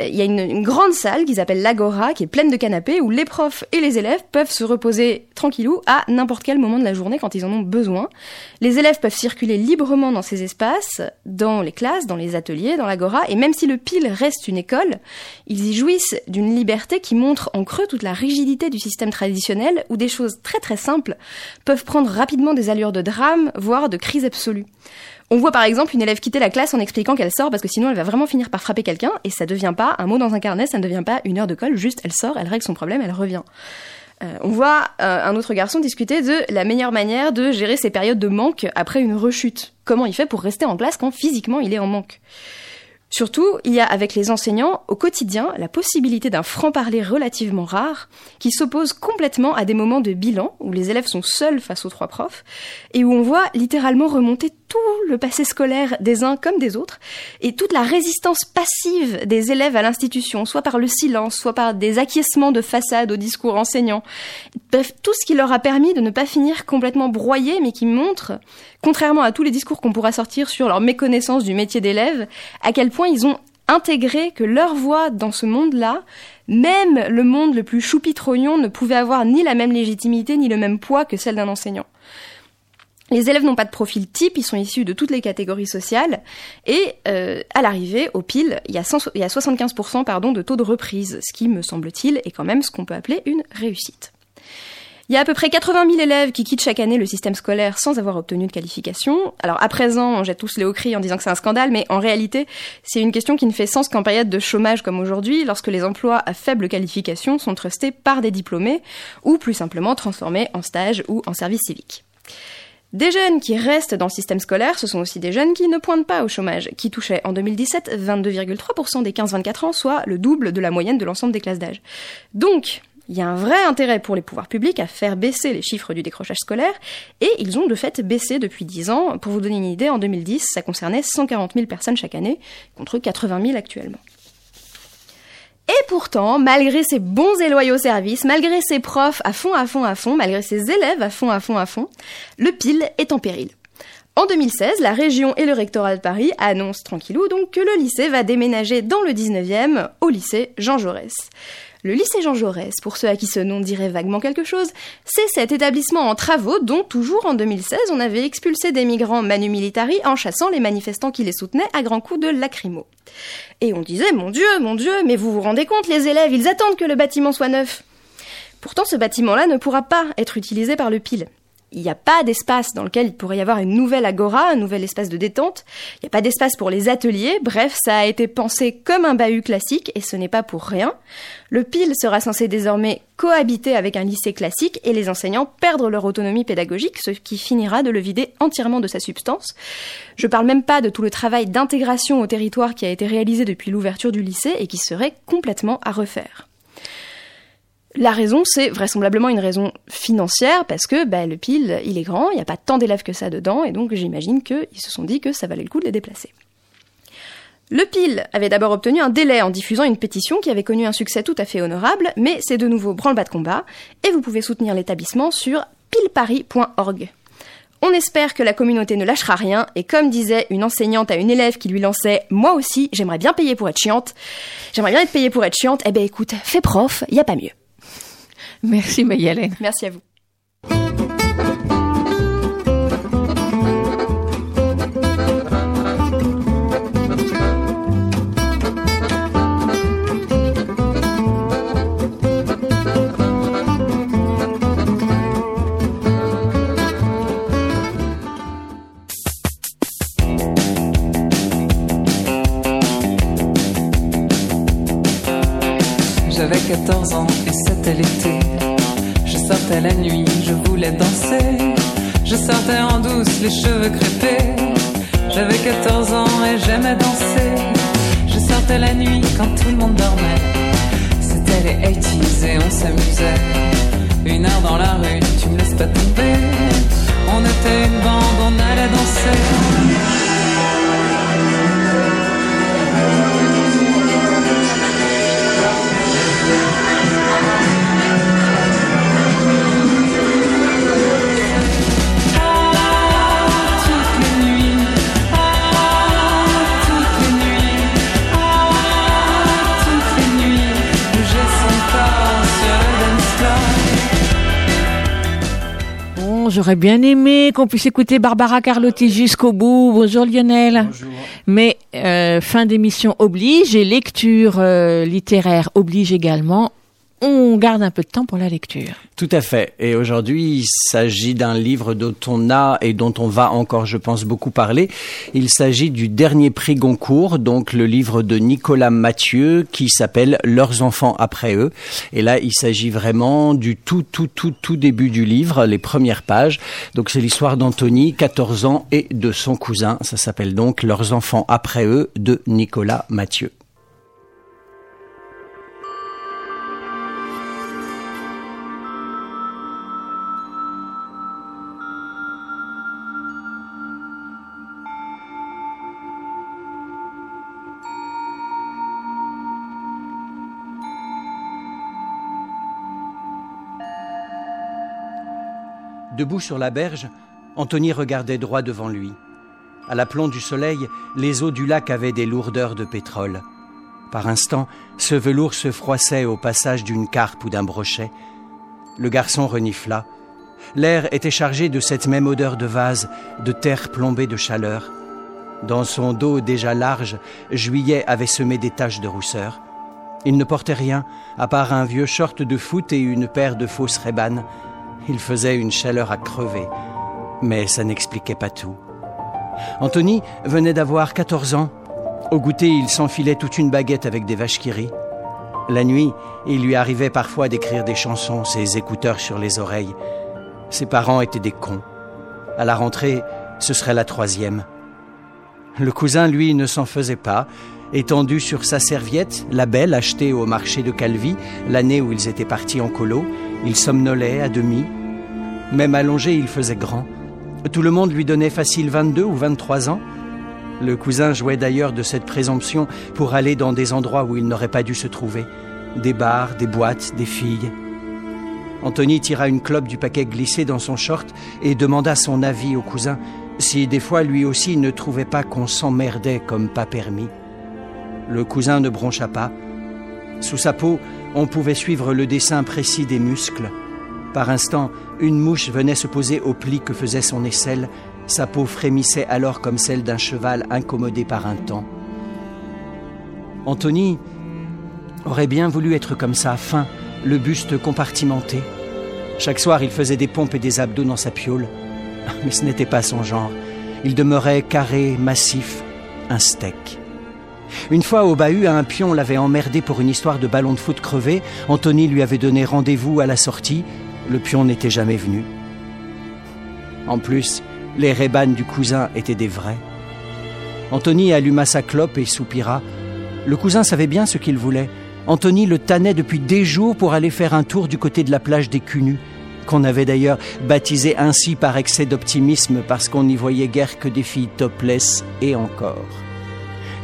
Euh, Il y a une, grande salle qu'ils appellent l'Agora, qui est pleine de canapés, où les profs et les élèves peuvent se reposer tranquillou à n'importe quel moment de la journée quand ils en ont besoin. Les élèves peuvent circuler librement dans ces espaces, dans les classes, dans les ateliers, dans l'Agora, et même si le PIL reste une école, ils y jouissent d'une liberté qui montre en creux toute la rigidité du système traditionnel, où des choses très très simples peuvent prendre rapidement des allures de drame, voire de crise absolue. On voit par exemple une élève quitter la classe en expliquant qu'elle sort parce que sinon elle va vraiment finir par frapper quelqu'un et ça devient pas un mot dans un carnet, ça ne devient pas une heure de colle, juste elle sort, elle règle son problème, elle revient. Euh, on voit euh, un autre garçon discuter de la meilleure manière de gérer ses périodes de manque après une rechute. Comment il fait pour rester en classe quand physiquement il est en manque? Surtout, il y a avec les enseignants au quotidien la possibilité d'un franc-parler relativement rare qui s'oppose complètement à des moments de bilan où les élèves sont seuls face aux trois profs et où on voit littéralement remonter tout le passé scolaire des uns comme des autres et toute la résistance passive des élèves à l'institution, soit par le silence, soit par des acquiescements de façade au discours enseignant. Bref, tout ce qui leur a permis de ne pas finir complètement broyés mais qui montre contrairement à tous les discours qu'on pourra sortir sur leur méconnaissance du métier d'élève, à quel point ils ont intégré que leur voix dans ce monde-là, même le monde le plus choupi-trognon ne pouvait avoir ni la même légitimité ni le même poids que celle d'un enseignant. Les élèves n'ont pas de profil type, ils sont issus de toutes les catégories sociales, et euh, à l'arrivée, au pile, il y a, 100 il y a 75% pardon, de taux de reprise, ce qui, me semble-t-il, est quand même ce qu'on peut appeler une réussite. Il y a à peu près 80 000 élèves qui quittent chaque année le système scolaire sans avoir obtenu de qualification. Alors à présent, on jette tous les hauts cris en disant que c'est un scandale, mais en réalité, c'est une question qui ne fait sens qu'en période de chômage comme aujourd'hui, lorsque les emplois à faible qualification sont trustés par des diplômés, ou plus simplement transformés en stage ou en service civique. Des jeunes qui restent dans le système scolaire, ce sont aussi des jeunes qui ne pointent pas au chômage, qui touchaient en 2017 22,3% des 15-24 ans, soit le double de la moyenne de l'ensemble des classes d'âge. Donc, il y a un vrai intérêt pour les pouvoirs publics à faire baisser les chiffres du décrochage scolaire, et ils ont de fait baissé depuis 10 ans. Pour vous donner une idée, en 2010, ça concernait 140 000 personnes chaque année, contre 80 000 actuellement. Et pourtant, malgré ses bons et loyaux services, malgré ses profs à fond, à fond, à fond, malgré ses élèves à fond, à fond, à fond, le PIL est en péril. En 2016, la région et le rectorat de Paris annoncent tranquillou donc que le lycée va déménager dans le 19e au lycée Jean Jaurès. Le lycée Jean Jaurès, pour ceux à qui ce nom dirait vaguement quelque chose, c'est cet établissement en travaux dont, toujours en 2016, on avait expulsé des migrants manu militari en chassant les manifestants qui les soutenaient à grands coups de lacrymo. Et on disait, mon Dieu, mon Dieu, mais vous vous rendez compte, les élèves, ils attendent que le bâtiment soit neuf. Pourtant, ce bâtiment-là ne pourra pas être utilisé par le PIL il n'y a pas d'espace dans lequel il pourrait y avoir une nouvelle agora, un nouvel espace de détente. Il n'y a pas d'espace pour les ateliers. Bref, ça a été pensé comme un bahut classique et ce n'est pas pour rien. Le PIL sera censé désormais cohabiter avec un lycée classique et les enseignants perdre leur autonomie pédagogique, ce qui finira de le vider entièrement de sa substance. Je parle même pas de tout le travail d'intégration au territoire qui a été réalisé depuis l'ouverture du lycée et qui serait complètement à refaire. La raison, c'est vraisemblablement une raison financière, parce que bah, le pile, il est grand, il n'y a pas tant d'élèves que ça dedans, et donc j'imagine qu'ils se sont dit que ça valait le coup de les déplacer. Le PIL avait d'abord obtenu un délai en diffusant une pétition qui avait connu un succès tout à fait honorable, mais c'est de nouveau branle-bas de combat, et vous pouvez soutenir l'établissement sur pilparis.org. On espère que la communauté ne lâchera rien, et comme disait une enseignante à une élève qui lui lançait Moi aussi, j'aimerais bien payer pour être chiante, j'aimerais bien être payée pour être chiante, eh ben écoute, fais prof, y a pas mieux. Merci Mayalène. Merci à vous. J'avais 14 ans et c'était l'été. Je sortais la nuit, je voulais danser. Je sortais en douce, les cheveux crépés. J'avais 14 ans et j'aimais danser. Je sortais la nuit quand tout le monde dormait. C'était les 80s et on s'amusait. Une heure dans la rue, tu me laisses pas tomber. On était une bande, on allait danser. J'aurais bien aimé qu'on puisse écouter Barbara Carlotti jusqu'au bout. Bonjour Lionel. Mais euh, fin d'émission oblige et lecture euh, littéraire oblige également. On garde un peu de temps pour la lecture. Tout à fait. Et aujourd'hui, il s'agit d'un livre dont on a et dont on va encore, je pense, beaucoup parler. Il s'agit du dernier prix Goncourt, donc le livre de Nicolas Mathieu qui s'appelle Leurs enfants après eux. Et là, il s'agit vraiment du tout, tout, tout, tout début du livre, les premières pages. Donc c'est l'histoire d'Anthony, 14 ans, et de son cousin. Ça s'appelle donc Leurs enfants après eux de Nicolas Mathieu. Debout sur la berge, Anthony regardait droit devant lui. À l'aplomb du soleil, les eaux du lac avaient des lourdeurs de pétrole. Par instant, ce velours se froissait au passage d'une carpe ou d'un brochet. Le garçon renifla. L'air était chargé de cette même odeur de vase, de terre plombée de chaleur. Dans son dos déjà large, juillet avait semé des taches de rousseur. Il ne portait rien, à part un vieux short de foot et une paire de fausses rébanes. Il faisait une chaleur à crever, mais ça n'expliquait pas tout. Anthony venait d'avoir 14 ans. Au goûter, il s'enfilait toute une baguette avec des vaches qui rient. La nuit, il lui arrivait parfois d'écrire des chansons, ses écouteurs sur les oreilles. Ses parents étaient des cons. À la rentrée, ce serait la troisième. Le cousin, lui, ne s'en faisait pas. Étendu sur sa serviette, la belle achetée au marché de Calvi, l'année où ils étaient partis en colo, il somnolait à demi. Même allongé, il faisait grand. Tout le monde lui donnait facile 22 ou 23 ans. Le cousin jouait d'ailleurs de cette présomption pour aller dans des endroits où il n'aurait pas dû se trouver. Des bars, des boîtes, des filles. Anthony tira une clope du paquet glissé dans son short et demanda son avis au cousin si des fois lui aussi ne trouvait pas qu'on s'emmerdait comme pas permis. Le cousin ne broncha pas. Sous sa peau, on pouvait suivre le dessin précis des muscles. Par instant, une mouche venait se poser au pli que faisait son aisselle. Sa peau frémissait alors comme celle d'un cheval incommodé par un temps. Anthony aurait bien voulu être comme ça, fin, le buste compartimenté. Chaque soir, il faisait des pompes et des abdos dans sa piole. Mais ce n'était pas son genre. Il demeurait carré, massif, un steak. Une fois au bahut, un pion l'avait emmerdé pour une histoire de ballon de foot crevé. Anthony lui avait donné rendez-vous à la sortie. Le pion n'était jamais venu. En plus, les rébanes du cousin étaient des vrais. Anthony alluma sa clope et soupira. Le cousin savait bien ce qu'il voulait. Anthony le tannait depuis des jours pour aller faire un tour du côté de la plage des Cunus, qu'on avait d'ailleurs baptisé ainsi par excès d'optimisme parce qu'on n'y voyait guère que des filles topless et encore.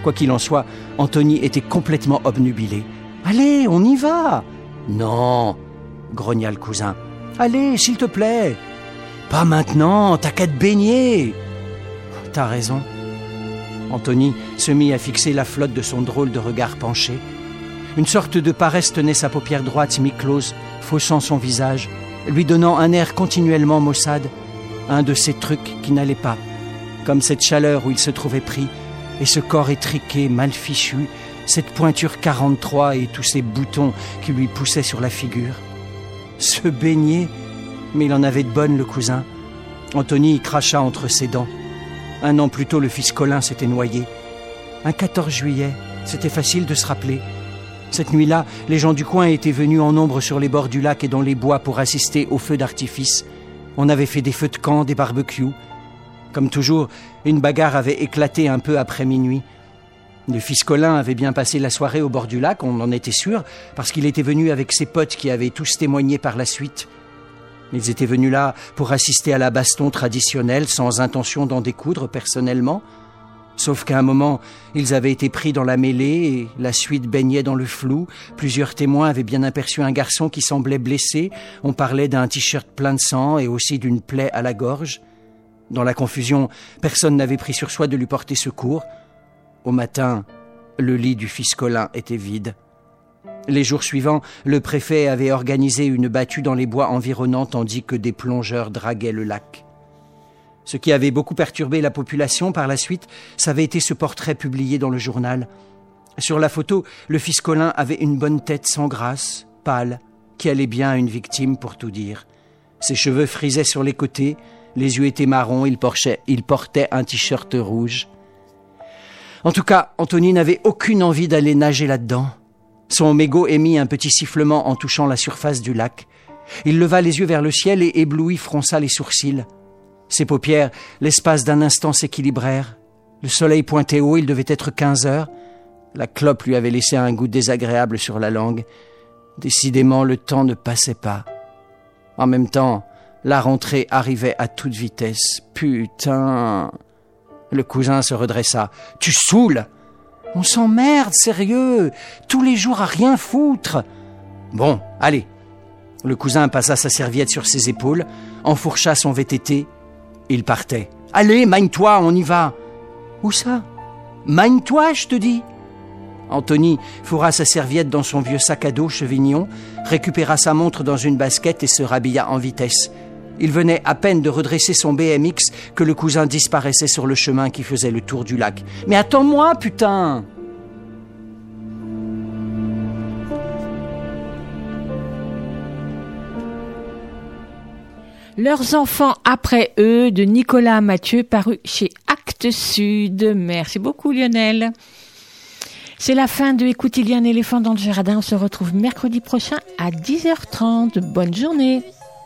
Quoi qu'il en soit, Anthony était complètement obnubilé. Allez, on y va Non, grogna le cousin. Allez, s'il te plaît. Pas maintenant, t'as qu'à te baigner. T'as raison. Anthony se mit à fixer la flotte de son drôle de regard penché. Une sorte de paresse tenait sa paupière droite mi-close, faussant son visage, lui donnant un air continuellement maussade, un de ces trucs qui n'allaient pas, comme cette chaleur où il se trouvait pris, et ce corps étriqué, mal fichu, cette pointure 43 et tous ces boutons qui lui poussaient sur la figure. Se baigner, mais il en avait de bonnes, le cousin. Anthony y cracha entre ses dents. Un an plus tôt, le fils Colin s'était noyé. Un 14 juillet, c'était facile de se rappeler. Cette nuit-là, les gens du coin étaient venus en nombre sur les bords du lac et dans les bois pour assister aux feux d'artifice. On avait fait des feux de camp, des barbecues. Comme toujours, une bagarre avait éclaté un peu après minuit. Le fils Colin avait bien passé la soirée au bord du lac, on en était sûr, parce qu'il était venu avec ses potes qui avaient tous témoigné par la suite. Ils étaient venus là pour assister à la baston traditionnelle sans intention d'en découdre personnellement. Sauf qu'à un moment, ils avaient été pris dans la mêlée et la suite baignait dans le flou. Plusieurs témoins avaient bien aperçu un garçon qui semblait blessé. On parlait d'un t-shirt plein de sang et aussi d'une plaie à la gorge. Dans la confusion, personne n'avait pris sur soi de lui porter secours. Au matin, le lit du fils Colin était vide. Les jours suivants, le préfet avait organisé une battue dans les bois environnants tandis que des plongeurs draguaient le lac. Ce qui avait beaucoup perturbé la population par la suite, ça avait été ce portrait publié dans le journal. Sur la photo, le fils Colin avait une bonne tête sans grâce, pâle, qui allait bien à une victime pour tout dire. Ses cheveux frisaient sur les côtés, les yeux étaient marrons, il portait, un t-shirt rouge. En tout cas, Anthony n'avait aucune envie d'aller nager là-dedans. Son mégot émit un petit sifflement en touchant la surface du lac. Il leva les yeux vers le ciel et ébloui fronça les sourcils. Ses paupières, l'espace d'un instant, s'équilibrèrent. Le soleil pointait haut, il devait être quinze heures. La clope lui avait laissé un goût désagréable sur la langue. Décidément, le temps ne passait pas. En même temps, la rentrée arrivait à toute vitesse. Putain. Le cousin se redressa. Tu saoules On s'emmerde, sérieux. Tous les jours à rien foutre. Bon, allez. Le cousin passa sa serviette sur ses épaules, enfourcha son VTT. Il partait. Allez, magne-toi, on y va. Où ça? Magne-toi, je te dis. Anthony fourra sa serviette dans son vieux sac à dos chevignon, récupéra sa montre dans une basket et se rhabilla en vitesse. Il venait à peine de redresser son BMX que le cousin disparaissait sur le chemin qui faisait le tour du lac. Mais attends-moi, putain Leurs enfants après eux de Nicolas Mathieu paru chez Actes Sud. Merci beaucoup Lionel. C'est la fin de Écoute, il y a un éléphant dans le jardin. On se retrouve mercredi prochain à 10h30. Bonne journée.